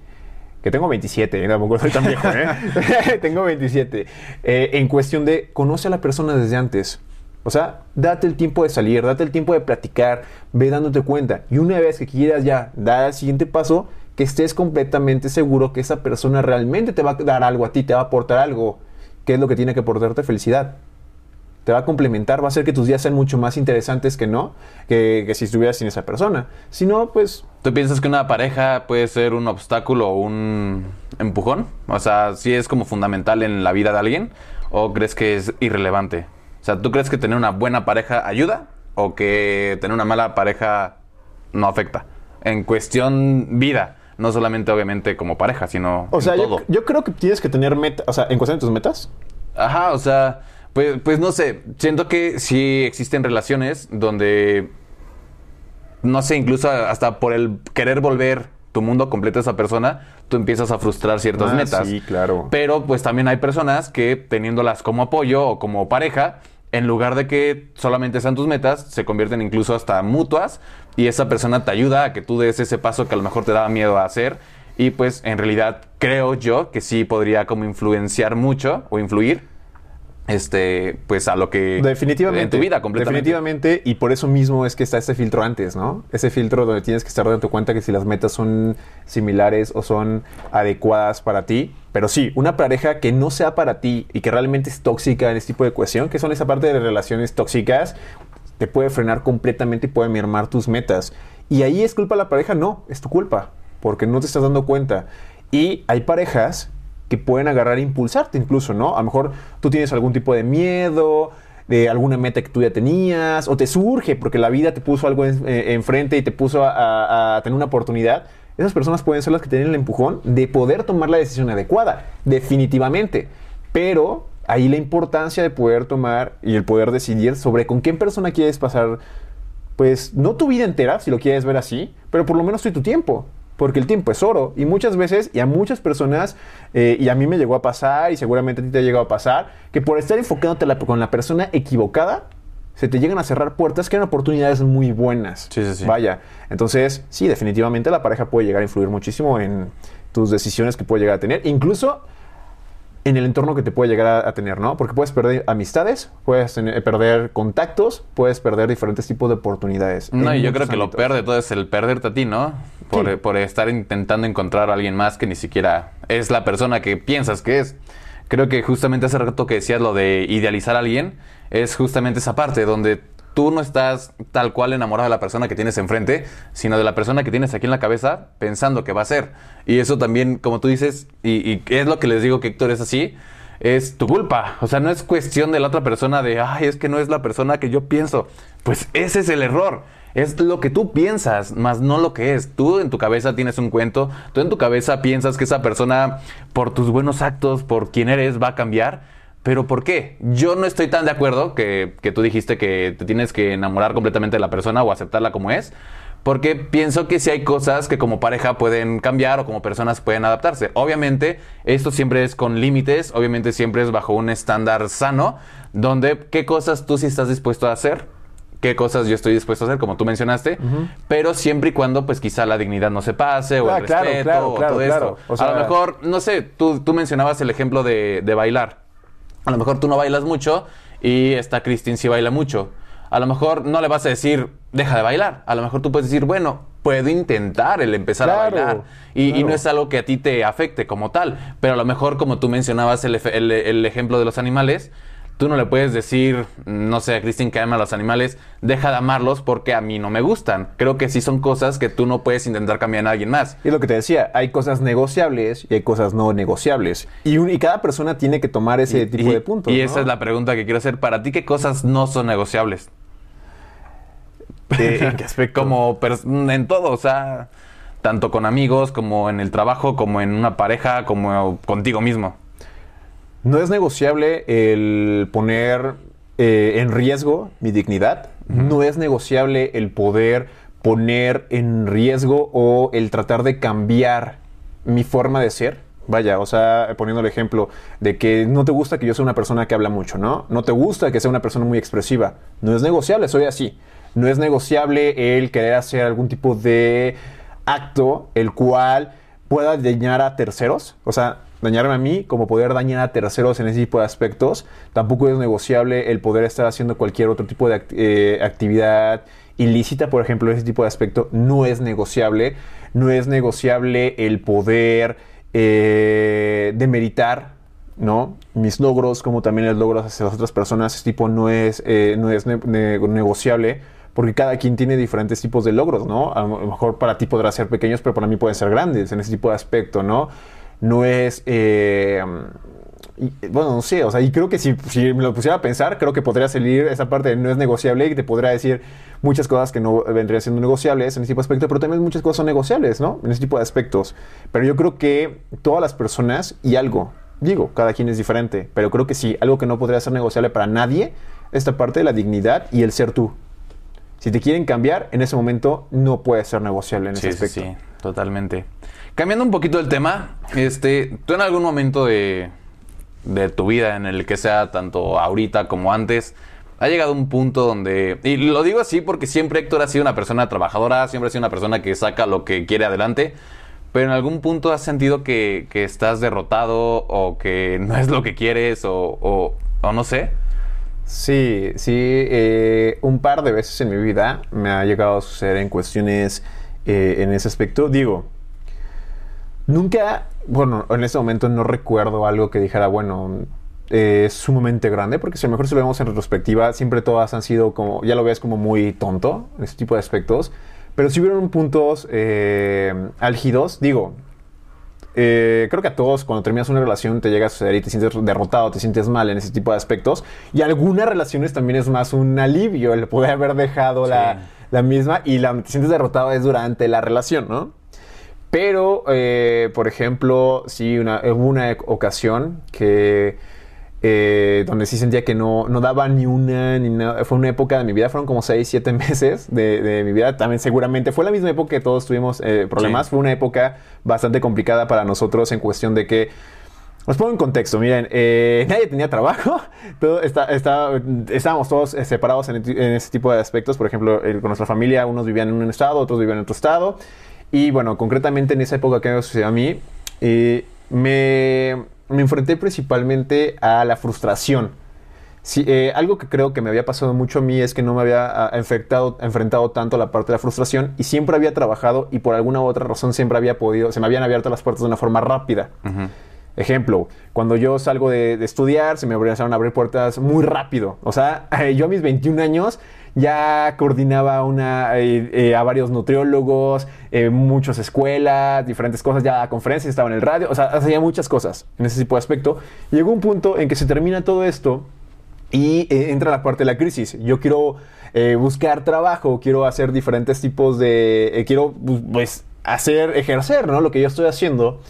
que tengo 27, ¿eh? tampoco soy tan viejo, ¿eh? [laughs] tengo 27. Eh, en cuestión de, conoce a la persona desde antes. O sea, date el tiempo de salir, date el tiempo de platicar, ve dándote cuenta. Y una vez que quieras ya dar el siguiente paso, que estés completamente seguro que esa persona realmente te va a dar algo a ti, te va a aportar algo. ¿Qué es lo que tiene que aportarte? Felicidad te va a complementar, va a hacer que tus días sean mucho más interesantes que no, que, que si estuvieras sin esa persona. Si no, pues ¿Tú piensas que una pareja puede ser un obstáculo o un empujón? O sea, ¿sí es como fundamental en la vida de alguien? ¿O crees que es irrelevante? O sea, ¿tú crees que tener una buena pareja ayuda? ¿O que tener una mala pareja no afecta? En cuestión vida, no solamente obviamente como pareja, sino O en sea, yo, todo. yo creo que tienes que tener meta, o sea, en cuestión de tus metas. Ajá, o sea, pues, pues no sé, siento que sí existen relaciones donde, no sé, incluso hasta por el querer volver tu mundo completo a esa persona, tú empiezas a frustrar ciertas Ah, metas. sí, claro. Pero pues también hay personas que teniéndolas como apoyo o como pareja, en lugar de que solamente sean tus metas, se convierten incluso hasta mutuas y esa persona te ayuda a que tú des ese paso que a lo mejor te daba miedo a hacer. Y pues en realidad creo yo que sí podría como influenciar mucho o influir este pues a lo que Definitivamente. en tu vida completamente. Definitivamente, y por eso mismo es que está este filtro antes, ¿no? Ese filtro donde tienes que estar dando cuenta que si las metas son similares o son adecuadas para ti. Pero sí, una pareja que no sea para ti y que realmente es tóxica en este tipo de cuestión, que son esa parte de relaciones tóxicas, te puede frenar completamente y puede mermar tus metas. Y ahí es culpa de la pareja, no, es tu culpa, porque no te estás dando cuenta. Y hay parejas que pueden agarrar e impulsarte incluso, ¿no? A lo mejor tú tienes algún tipo de miedo, de alguna meta que tú ya tenías, o te surge porque la vida te puso algo eh, enfrente y te puso a, a- tener una oportunidad. Esas personas pueden ser las que tienen el empujón de poder tomar la decisión adecuada, definitivamente. Pero ahí la importancia de poder tomar y el poder decidir sobre con qué persona quieres pasar, pues no tu vida entera, si lo quieres ver así, pero por lo menos tu tiempo. Porque el tiempo es oro. Y muchas veces, y a muchas personas, eh, y a mí me llegó a pasar, y seguramente a ti te ha llegado a pasar, que por estar enfocándote la- con la persona equivocada, se te llegan a cerrar puertas que eran oportunidades muy buenas. Sí, sí, sí. Vaya. Entonces, sí, definitivamente la pareja puede llegar a influir muchísimo en tus decisiones que puede llegar a tener. Incluso en el entorno que te puede llegar a, a tener, ¿no? Porque puedes perder amistades, puedes tener- perder contactos, puedes perder diferentes tipos de oportunidades. No, y yo creo que lo ámbitos. peor de todo es el perderte a ti, ¿no? Por, Sí. por estar intentando encontrar a alguien más que ni siquiera es la persona que piensas que es. Creo que justamente hace rato que decías lo de idealizar a alguien, es justamente esa parte donde tú no estás tal cual enamorado de la persona que tienes enfrente, sino de la persona que tienes aquí en la cabeza pensando que va a ser. Y eso también, como tú dices, y, es lo que les digo que Héctor es así, es tu culpa. O sea, no es cuestión de la otra persona de, ay, es que no es la persona que yo pienso. Pues ese es el error. Es lo que tú piensas, más no lo que es. Tú en tu cabeza tienes un cuento, tú en tu cabeza piensas que esa persona, por tus buenos actos, por quien eres, va a cambiar. Pero ¿por qué? Yo no estoy tan de acuerdo que, que tú dijiste que te tienes que enamorar completamente de la persona o aceptarla como es. Porque pienso que sí hay cosas que como pareja pueden cambiar o como personas pueden adaptarse. Obviamente, esto siempre es con límites, obviamente siempre es bajo un estándar sano, donde qué cosas tú sí estás dispuesto a hacer, qué cosas yo estoy dispuesto a hacer, como tú mencionaste, pero siempre y cuando pues quizá la dignidad no se pase o Ah, el claro, respeto claro, o claro, todo claro. esto. O sea- a lo mejor, no sé, tú, tú mencionabas el ejemplo de, de bailar. A lo mejor tú no bailas mucho y esta Christine sí baila mucho. A lo mejor no le vas a decir, deja de bailar. A lo mejor tú puedes decir, bueno, puedo intentar el empezar a bailar. Y, no es algo que a ti te afecte como tal. Pero a lo mejor, como tú mencionabas el, el- el ejemplo de los animales, tú no le puedes decir, no sé, a Christine que ama a los animales, deja de amarlos porque a mí no me gustan. Creo que sí son cosas que tú no puedes intentar cambiar a alguien más. Y es lo que te decía, hay cosas negociables y hay cosas no negociables. Y, un- y cada persona tiene que tomar ese tipo y, de puntos. Y ¿no? esa es la pregunta que quiero hacer. Para ti, ¿qué cosas no son negociables? ¿En qué [laughs] aspecto? Como en todo, o sea, tanto con amigos, como en el trabajo, como en una pareja, como contigo mismo. No es negociable el poner eh, en riesgo mi dignidad. No es negociable el poder poner en riesgo o el tratar de cambiar mi forma de ser. Vaya, o sea, poniendo el ejemplo de que no te gusta que yo sea una persona que habla mucho, ¿no? No te gusta que sea una persona muy expresiva. No es negociable, soy así. No es negociable el querer hacer algún tipo de acto el cual pueda dañar a terceros, o sea, dañarme a mí como poder dañar a terceros en ese tipo de aspectos. Tampoco es negociable el poder estar haciendo cualquier otro tipo de eh, actividad ilícita, por ejemplo, ese tipo de aspecto no es negociable. No es negociable el poder eh, demeritar ¿no? Mis logros, como también los logros hacia las otras personas, tipo no es, eh, no es ne- ne- negociable, porque cada quien tiene diferentes tipos de logros, ¿no? A lo mejor para ti podrá ser pequeños, pero para mí pueden ser grandes en ese tipo de aspecto, ¿no? No es... eh, y, bueno, no sé, o sea, y creo que si, si me lo pusiera a pensar, creo que podría salir esa parte de no es negociable y te podría decir muchas cosas que no vendrían siendo negociables en ese tipo de aspecto, pero también muchas cosas son negociables, ¿no? En ese tipo de aspectos. Pero yo creo que todas las personas y algo, digo, cada quien es diferente, pero creo que sí, algo que no podría ser negociable para nadie, esta parte de la dignidad y el ser tú. Si te quieren cambiar, en ese momento no puede ser negociable en Sí, ese sí, aspecto. sí, totalmente. Cambiando un poquito el tema, este, tú en algún momento de, de tu vida, en el que sea tanto ahorita como antes, ha llegado un punto donde, y lo digo así porque siempre Héctor ha sido una persona trabajadora, siempre ha sido una persona que saca lo que quiere adelante, pero en algún punto has sentido que, que estás derrotado o que no es lo que quieres o, o, no sé. Sí, sí, eh, un par de veces en mi vida me ha llegado a suceder en cuestiones eh, en ese aspecto. Digo, nunca, bueno, en ese momento no recuerdo algo que dijera, bueno, eh, es sumamente grande, porque si a lo mejor si lo vemos en retrospectiva, siempre todas han sido como, ya lo ves como muy tonto en ese tipo de aspectos, pero si hubieron puntos eh, álgidos, digo, eh, creo que a todos cuando terminas una relación te llega a suceder y te sientes derrotado, te sientes mal en ese tipo de aspectos. Y algunas relaciones también es más un alivio el poder haber dejado la, la misma y la, te sientes derrotado es durante la relación, ¿no? Pero, eh, por ejemplo, sí, una, hubo una ocasión que eh, donde sí sentía que no, no daba ni una, ni nada. Fue una época de mi vida, fueron como 6, 7 [laughs] meses de, de mi vida. También seguramente fue la misma época que todos tuvimos eh, problemas. Sí. Fue una época bastante complicada para nosotros en cuestión de que os pongo en contexto, miren, eh, nadie tenía trabajo, [laughs] todo está, está- estábamos todos separados en, en ese tipo de aspectos, por ejemplo, el- con nuestra familia, unos vivían en un estado, otros vivían en otro estado, y bueno, concretamente en esa época que me sucedió a mí, eh, me, me enfrenté principalmente a la frustración. Sí, eh, algo que creo que me había pasado mucho a mí es que no me había ah, enfrentado, enfrentado tanto a la parte de la frustración y siempre había trabajado y por alguna u otra razón siempre había podido, se me habían abierto las puertas de una forma rápida. Ejemplo, cuando yo salgo de, de estudiar, se me empezaron a abrir puertas muy rápido. O sea, [laughs] yo a mis 21 años ya coordinaba una, eh, eh, a varios nutriólogos, eh, muchas escuelas, diferentes cosas, ya daba conferencias, estaba en el radio, o sea, hacía muchas cosas en ese tipo de aspecto. Llegó un punto en que se termina todo esto y eh, entra la parte de la crisis. Yo quiero buscar trabajo, quiero hacer diferentes tipos de... quiero, pues, hacer, ejercer, ¿no? Lo que yo estoy haciendo.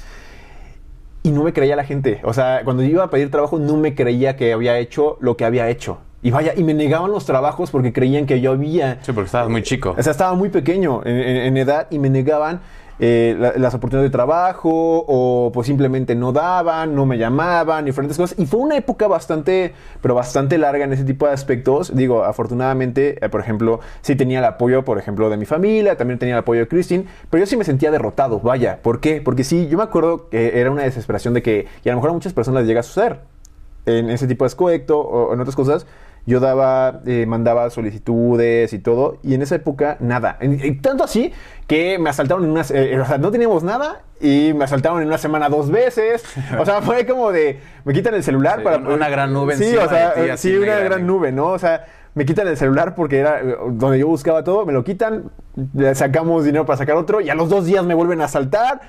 Y no me creía la gente. O sea, cuando yo iba a pedir trabajo, no me creía que había hecho lo que había hecho. Y vaya, y me negaban los trabajos porque creían que yo había... Sí, porque estabas muy chico. O sea, estaba muy pequeño en, en- en edad y me negaban eh, la- las oportunidades de trabajo o pues simplemente no daban, no me llamaban, diferentes cosas. Y fue una época bastante, pero bastante larga en ese tipo de aspectos. Digo, afortunadamente, eh, por ejemplo, sí tenía el apoyo, por ejemplo, de mi familia, también tenía el apoyo de Christine, pero yo sí me sentía derrotado, vaya. ¿Por qué? Porque sí, yo me acuerdo que era una desesperación de que, y a lo mejor a muchas personas les llega a suceder, en ese tipo de escoecto o en otras cosas, yo daba, eh, mandaba solicitudes y todo, y en esa época nada. Y tanto así que me asaltaron en unas, eh, o sea, no teníamos nada y me asaltaron en una semana dos veces. O sea, fue como de, me quitan el celular Sí, para... un- una gran nube Sí, o sea, de ti, así sí, una gran negra. nube, ¿no? O sea, me quitan el celular porque era eh, donde yo buscaba todo, me lo quitan, sacamos dinero para sacar otro y a los dos días me vuelven a asaltar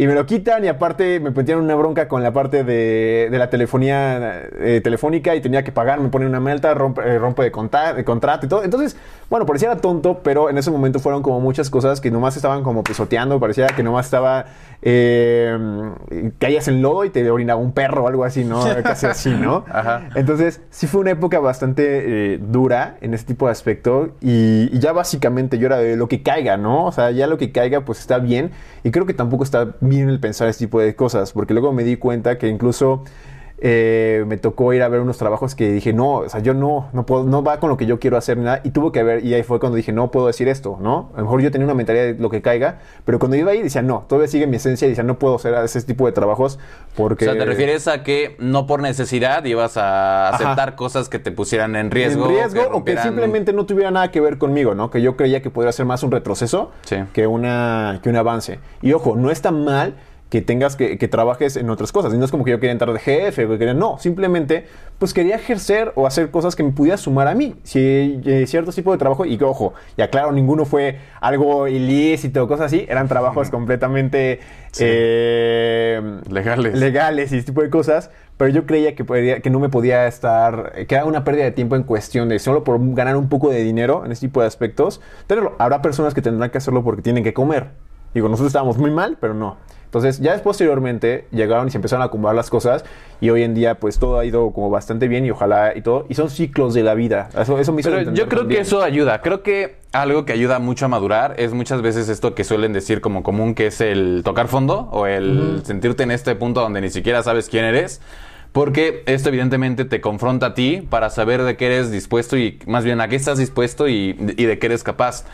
y me lo quitan y aparte me metieron una bronca con la parte de, de la telefonía eh, telefónica y tenía que pagar, me ponen una multa, rompe, eh, rompe de, conta- de contrato y todo. Entonces, bueno, parecía tonto, pero en ese momento fueron como muchas cosas que nomás estaban como pisoteando, parecía que nomás estaba, eh, caías en lodo y te orinaba un perro o algo así, ¿no? [laughs] Casi así, ¿no? Ajá. Entonces, sí fue una época bastante eh, dura en ese tipo de aspecto y, y ya básicamente yo era de lo que caiga, ¿no? O sea, ya lo que caiga pues está bien y creo que tampoco está bien el pensar ese tipo de cosas porque luego me di cuenta que incluso eh, me tocó ir a ver unos trabajos que dije, no, o sea, yo no, no puedo, no va con lo que yo quiero hacer nada y tuve que ver y ahí fue cuando dije, no puedo decir esto, ¿no? A lo mejor yo tenía una mentalidad de lo que caiga, pero cuando iba ahí decía, no, todavía sigue mi esencia y decía, no puedo hacer ese tipo de trabajos porque... O sea, ¿te refieres a que no por necesidad ibas a Ajá. aceptar cosas que te pusieran en riesgo? en riesgo o que simplemente no tuviera nada que ver conmigo, ¿no? Que yo creía que podría ser más un retroceso Sí. que, una, que un avance. Y ojo, no está mal que tengas que, que trabajes en otras cosas. Y no es como que yo quería entrar de jefe, o que quería, no, simplemente pues quería ejercer o hacer cosas que me pudiera sumar a mí. Si eh, cierto tipo de trabajo, y que ojo, y aclaro, ninguno fue algo ilícito o cosas así, eran trabajos completamente Sí. eh, Legales. legales y ese tipo de cosas, pero yo creía que, que no me podía estar, que era una pérdida de tiempo en cuestión de solo por ganar un poco de dinero en ese tipo de aspectos. Tenerlo. Habrá personas que tendrán que hacerlo porque tienen que comer. Digo, nosotros estábamos muy mal, pero no. Entonces, ya posteriormente llegaron y se empezaron a acumular las cosas y hoy en día pues todo ha ido como bastante bien y ojalá y todo. Y son ciclos de la vida. Eso, eso me hizo Pero yo creo también. que eso ayuda. Creo que algo que ayuda mucho a madurar es muchas veces esto que suelen decir como común, que es el tocar fondo o el sentirte en este punto donde ni siquiera sabes quién eres. Porque esto evidentemente te confronta a ti para saber de qué eres dispuesto y más bien a qué estás dispuesto y, y de qué eres capaz.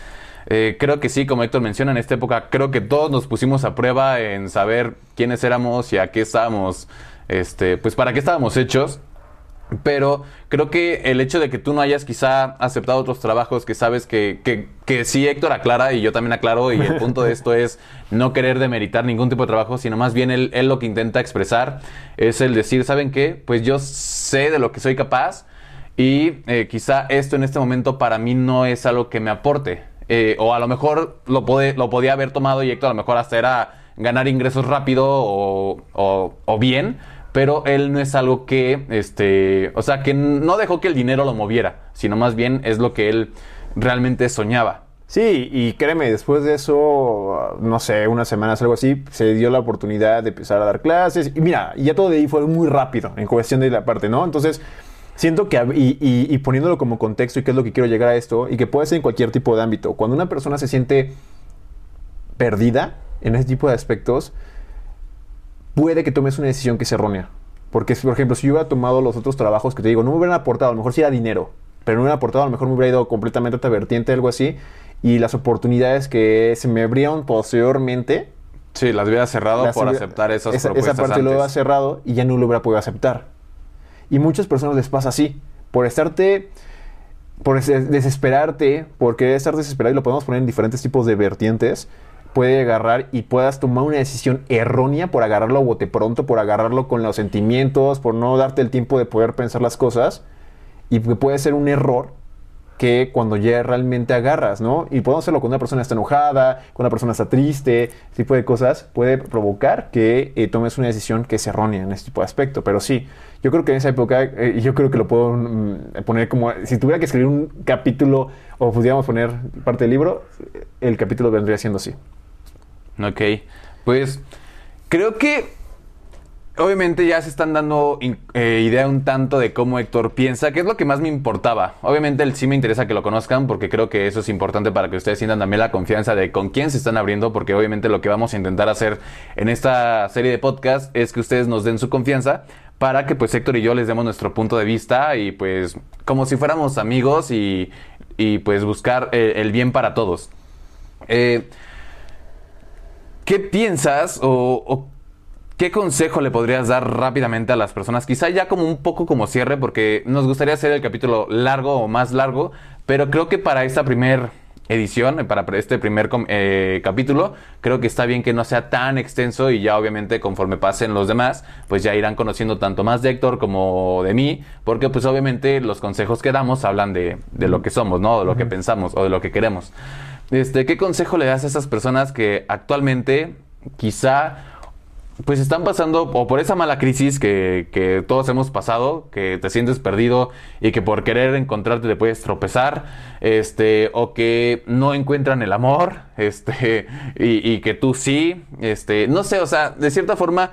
Eh, creo que sí, como Héctor menciona, en esta época creo que todos nos pusimos a prueba en saber quiénes éramos y a qué estábamos, este, pues para qué estábamos hechos. Pero creo que el hecho de que tú no hayas quizá aceptado otros trabajos que sabes que, que, que sí Héctor aclara y yo también aclaro y el punto de esto es no querer demeritar ningún tipo de trabajo, sino más bien él, él lo que intenta expresar es el decir, ¿saben qué? Pues yo sé de lo que soy capaz y eh, quizá esto en este momento para mí no es algo que me aporte. Eh, o a lo mejor lo, puede, lo podía haber tomado y Héctor a lo mejor hasta era ganar ingresos rápido o, o- o bien, pero él no es algo que, este, o sea, que no dejó que el dinero lo moviera, sino más bien es lo que él realmente soñaba. Sí, y créeme, después de eso, no sé, unas semanas, algo así, se dio la oportunidad de empezar a dar clases. Y mira, ya todo de ahí fue muy rápido en cuestión de la parte, ¿no? Entonces, siento que, y, y, poniéndolo como contexto y qué es lo que quiero llegar a esto, y que puede ser en cualquier tipo de ámbito, cuando una persona se siente perdida en ese tipo de aspectos, puede que tomes una decisión que es errónea. Porque, por ejemplo, si yo hubiera tomado los otros trabajos que te digo, no me hubieran aportado, a lo mejor sí era dinero, pero no me hubieran aportado, a lo mejor me hubiera ido completamente a otra vertiente, algo así, y las oportunidades que se me abrieron posteriormente. Sí, las hubiera cerrado por aceptar esas esa, propuestas Esa parte lo hubiera cerrado y ya no lo hubiera podido aceptar. Y muchas personas les pasa así. Por estarte, por desesperarte, por querer estar desesperado, y lo podemos poner en diferentes tipos de vertientes, puede agarrar y puedas tomar una decisión errónea por agarrarlo a bote pronto, por agarrarlo con los sentimientos, por no darte el tiempo de poder pensar las cosas. Y puede ser un error que cuando ya realmente agarras, ¿no? Y podemos hacerlo cuando una persona está enojada, cuando una persona está triste, ese tipo de cosas, puede provocar que eh, tomes una decisión que es errónea en este tipo de aspecto. Pero sí, yo creo que en esa época, eh, yo creo que lo puedo mm, poner como, si tuviera que escribir un capítulo o pudiéramos poner parte del libro, el capítulo vendría siendo así. Ok, pues creo que Obviamente ya se están dando eh, idea un tanto de cómo Héctor piensa, que es lo que más me importaba. Obviamente él sí me interesa que lo conozcan porque creo que eso es importante para que ustedes sientan también la confianza de con quién se están abriendo, porque obviamente lo que vamos a intentar hacer en esta serie de podcast es que ustedes nos den su confianza para que pues Héctor y yo les demos nuestro punto de vista y pues como si fuéramos amigos y, pues buscar eh, el bien para todos. Eh, ¿Qué piensas o, o ¿Qué consejo le podrías dar rápidamente a las personas? Quizá ya como un poco como cierre, porque nos gustaría hacer el capítulo largo o más largo, pero creo que para esta primera edición, para este primer eh, capítulo, creo que está bien que no sea tan extenso y ya obviamente conforme pasen los demás, pues ya irán conociendo tanto más de Héctor como de mí, porque pues obviamente los consejos que damos hablan de, de lo que somos, ¿no? De lo que pensamos o de lo que queremos. Este, ¿Qué consejo le das a esas personas que actualmente quizá pues están pasando o por esa mala crisis que, todos hemos pasado, que te sientes perdido y que por querer encontrarte te puedes tropezar, este, o que no encuentran el amor, [laughs] este, y, que tú sí, este, no sé, o sea, de cierta forma,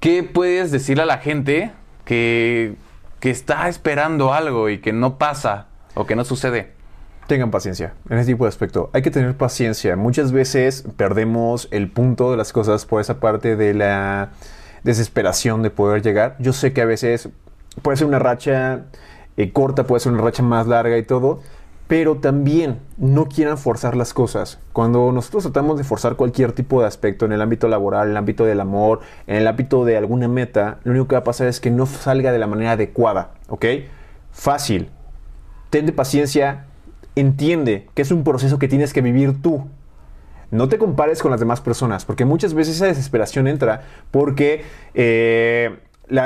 ¿qué puedes decirle a la gente que, que está esperando algo y que no pasa o que no sucede? Tengan paciencia en ese tipo de aspecto. Hay que tener paciencia. Muchas veces perdemos el punto de las cosas por esa parte de la desesperación de poder llegar. Yo sé que a veces puede ser una racha eh, corta, puede ser una racha más larga y todo, pero también no quieran forzar las cosas. Cuando nosotros tratamos de forzar cualquier tipo de aspecto en el ámbito laboral, en el ámbito del amor, en el ámbito de alguna meta, lo único que va a pasar es que no salga de la manera adecuada, ¿ok? Fácil. Ten paciencia, entiende que es un proceso que tienes que vivir tú. No te compares con las demás personas, porque muchas veces esa desesperación entra porque eh,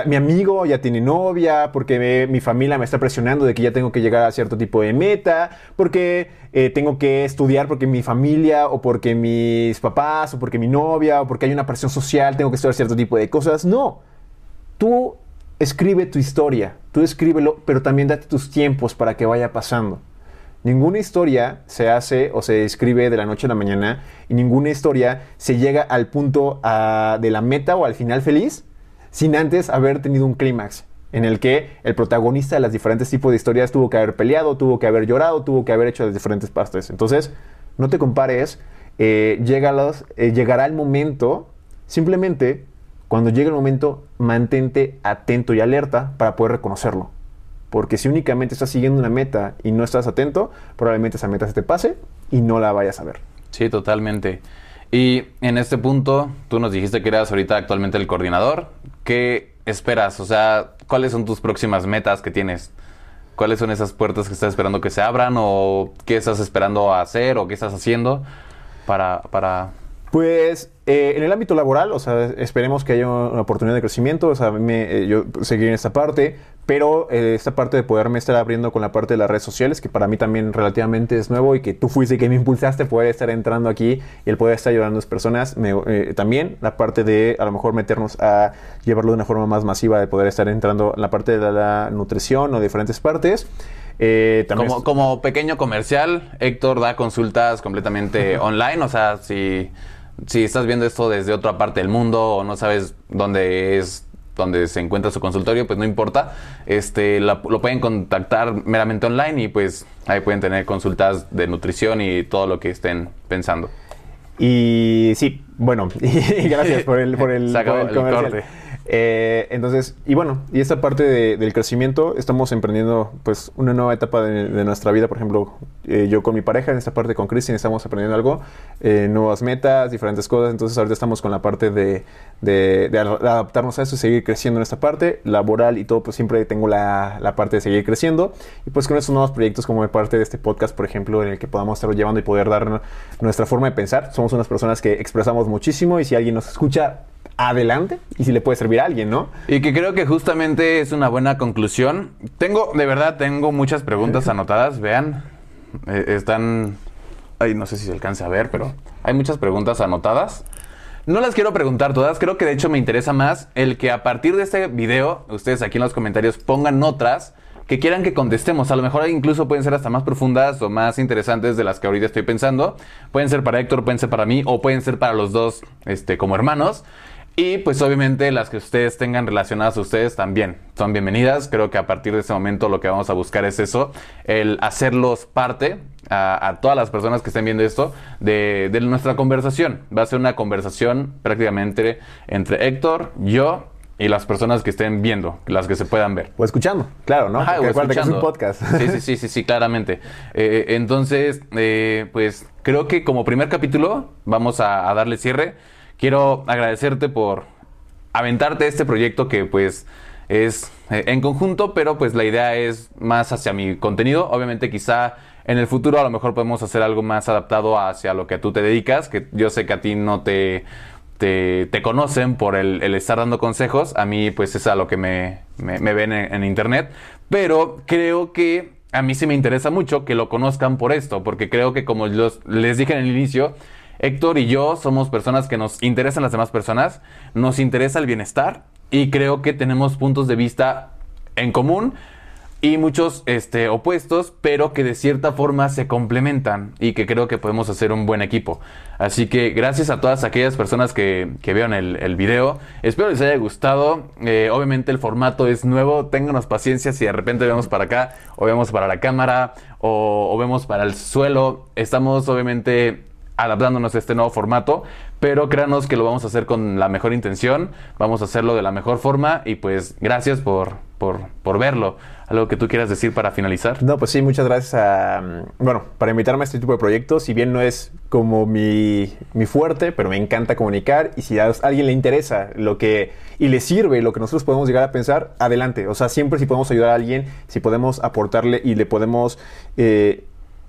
mi amigo ya tiene novia, porque mi familia me está presionando de que ya tengo que llegar a cierto tipo de meta, porque eh, tengo que estudiar porque mi familia, o porque mis papás, o porque mi novia, o porque hay una presión social, tengo que estudiar cierto tipo de cosas. No, tú escribe tu historia, tú escríbelo, pero también date tus tiempos para que vaya pasando. Ninguna historia se hace o se escribe de la noche a la mañana y ninguna historia se llega al punto ah, de la meta o al final feliz sin antes haber tenido un clímax en el que el protagonista de las diferentes tipos de historias tuvo que haber peleado, tuvo que haber llorado, tuvo que haber hecho las diferentes partes. Entonces, no te compares, eh, eh, llegará el momento, simplemente cuando llegue el momento, mantente atento y alerta para poder reconocerlo. Porque si únicamente estás siguiendo una meta y no estás atento, probablemente esa meta se te pase y no la vayas a ver. Sí, totalmente. Y en este punto, tú nos dijiste que eras ahorita actualmente el coordinador. ¿Qué esperas? O sea, ¿cuáles son tus próximas metas que tienes? ¿Cuáles son esas puertas que estás esperando que se abran? ¿O qué estás esperando hacer? ¿O qué estás haciendo para, para pues eh, en el ámbito laboral, o sea, esperemos que haya una oportunidad de crecimiento, o sea, me, eh, yo seguir en esta parte, pero eh, esta parte de poderme estar abriendo con la parte de las redes sociales, que para mí también relativamente es nuevo y que tú fuiste que me impulsaste poder estar entrando aquí y el poder estar ayudando a las personas, también la parte de a lo mejor meternos a llevarlo de una forma más masiva, de poder estar entrando en la parte de la nutrición o diferentes partes. Eh, también Como, como pequeño comercial, Héctor da consultas completamente online. O sea, si, si estás viendo esto desde otra parte del mundo o no sabes dónde es donde se encuentra su consultorio, pues no importa. Este, la- lo pueden contactar meramente online y pues ahí pueden tener consultas de nutrición y todo lo que estén pensando. Y sí, bueno, [laughs] y gracias por el, por el, Se acabó por el el comercial. corte. Eh, entonces, y bueno, y esta parte de- del crecimiento, estamos emprendiendo pues una nueva etapa de, nuestra vida. Por ejemplo, eh, yo con mi pareja, en esta parte con Cristian, estamos aprendiendo algo, eh, nuevas metas, diferentes cosas. Entonces, ahorita estamos con la parte de, de- de ad- adaptarnos a eso y seguir creciendo en esta parte laboral y todo. Pues siempre tengo la, la parte de seguir creciendo. Y pues con estos nuevos proyectos, como parte de este podcast, por ejemplo, en el que podamos estarlo llevando y poder dar nuestra forma de pensar. Somos unas personas que expresamos muchísimo y si alguien nos escucha, adelante y si le puede servir a alguien, ¿no? Y que creo que justamente es una buena conclusión. Tengo, de verdad, tengo muchas preguntas anotadas. Vean, eh, están... Ay, no sé si se alcanza a ver, pero hay muchas preguntas anotadas. No las quiero preguntar todas, creo que de hecho me interesa más el que a partir de este video, ustedes aquí en los comentarios pongan otras que quieran que contestemos. A lo mejor incluso pueden ser hasta más profundas o más interesantes de las que ahorita estoy pensando. Pueden ser para Héctor, pueden ser para mí o pueden ser para los dos este, como hermanos. Y pues obviamente las que ustedes tengan relacionadas a ustedes también son bienvenidas. Creo que a partir de ese momento lo que vamos a buscar es eso, el hacerlos parte a, a todas las personas que estén viendo esto de, de nuestra conversación. Va a ser una conversación prácticamente entre Héctor, yo y las personas que estén viendo, las que se puedan ver. O escuchando, claro, ¿no? Ajá, o acuérdate que es un escuchando. podcast. Sí, sí, sí, sí, sí, claramente. Eh, entonces, eh, pues creo que como primer capítulo vamos a, a darle cierre. Quiero agradecerte por aventarte este proyecto que pues es eh, en conjunto, pero pues la idea es más hacia mi contenido. Obviamente quizá en el futuro a lo mejor podemos hacer algo más adaptado hacia lo que tú te dedicas, que yo sé que a ti no te, te, conocen por el, estar dando consejos. A mí pues es a lo que me, me- me ven en, en internet. Pero creo que a mí sí me interesa mucho que lo conozcan por esto, porque creo que como los- les dije en el inicio, Héctor y yo somos personas que nos interesan las demás personas, nos interesa el bienestar y creo que tenemos puntos de vista en común y muchos este, opuestos, pero que de cierta forma se complementan y que creo que podemos hacer un buen equipo. Así que gracias a todas aquellas personas que, que vieron el, video. Espero les haya gustado. Eh, obviamente el formato es nuevo. Ténganos paciencia si de repente vemos para acá o vemos para la cámara o, o vemos para el suelo. Estamos obviamente adaptándonos a este nuevo formato, pero créanos que lo vamos a hacer con la mejor intención, vamos a hacerlo de la mejor forma y pues gracias por, por, por verlo. ¿Algo que tú quieras decir para finalizar? No, pues sí, muchas gracias a, bueno, para invitarme a este tipo de proyectos. Si bien no es como mi, mi fuerte, pero me encanta comunicar y si a alguien le interesa lo que y le sirve lo que nosotros podemos llegar a pensar, adelante. O sea, siempre si podemos ayudar a alguien, si podemos aportarle y le podemos... eh,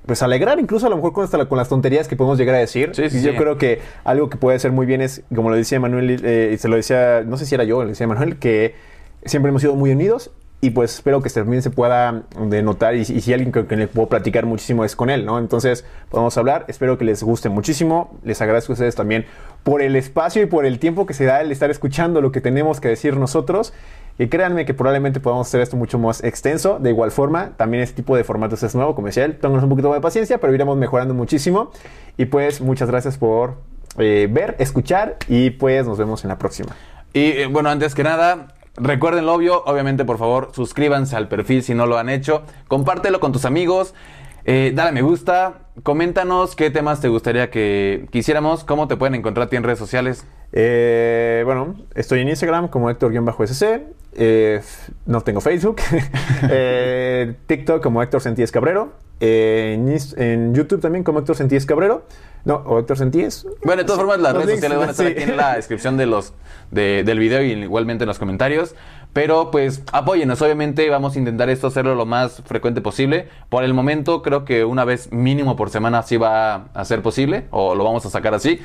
pues alegrar incluso a lo mejor con, hasta la- con las tonterías que podemos llegar a decir. Sí, sí, Y yo sí. creo que algo que puede ser muy bien es, como lo decía Manuel, eh, y se lo decía, no sé si era yo, le decía Manuel, que siempre hemos sido muy unidos y pues espero que también se pueda denotar y, y si alguien con quien le puedo platicar muchísimo es con él, ¿no? Entonces podemos hablar, espero que les guste muchísimo, les agradezco a ustedes también por el espacio y por el tiempo que se da el estar escuchando lo que tenemos que decir nosotros. Y créanme que probablemente podamos hacer esto mucho más extenso. De igual forma, también este tipo de formatos es nuevo, como decía él. Ténganos un poquito de paciencia, pero iremos mejorando muchísimo. Y pues muchas gracias por eh, ver, escuchar y pues nos vemos en la próxima. Y eh, bueno, antes que nada, recuerden lo obvio, obviamente por favor suscríbanse al perfil si no lo han hecho, compártelo con tus amigos, eh, dale me gusta, coméntanos qué temas te gustaría que quisiéramos, cómo te pueden encontrar a ti en redes sociales. Eh, bueno, estoy en Instagram como Héctor-SC. Eh, no tengo Facebook. [laughs] Eh, TikTok como Héctor Sentíes Cabrero. eh, en, YouTube también como Héctor Sentíes Cabrero. No, o Héctor Sentíes. Bueno, de todas formas, las Los redes links, sociales van a estar sí. aquí en la descripción de los, de- del video y igualmente en los comentarios. Pero pues apóyenos, obviamente vamos a intentar esto hacerlo lo más frecuente posible. Por el momento creo que una vez mínimo por semana sí va a ser posible o lo vamos a sacar así.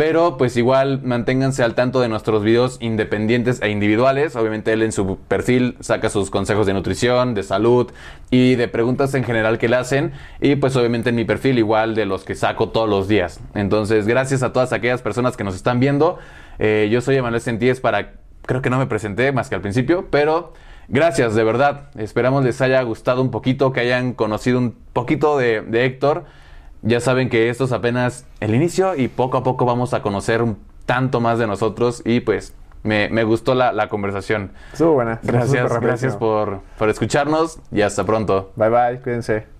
Pero pues igual manténganse al tanto de nuestros videos independientes e individuales. Obviamente él en su perfil saca sus consejos de nutrición, de salud y de preguntas en general que le hacen. Y pues obviamente en mi perfil igual de los que saco todos los días. Entonces gracias a todas aquellas personas que nos están viendo. Eh, yo soy Emanuel Sentíes para... Creo que no me presenté más que al principio, pero... Gracias, de verdad. Esperamos les haya gustado un poquito, que hayan conocido un poquito de, de Héctor. Ya saben que esto es apenas el inicio y poco a poco vamos a conocer un tanto más de nosotros y pues me, me gustó la, la conversación. Estuvo buena. Gracias, gracias por, por escucharnos y hasta pronto. Bye bye, cuídense.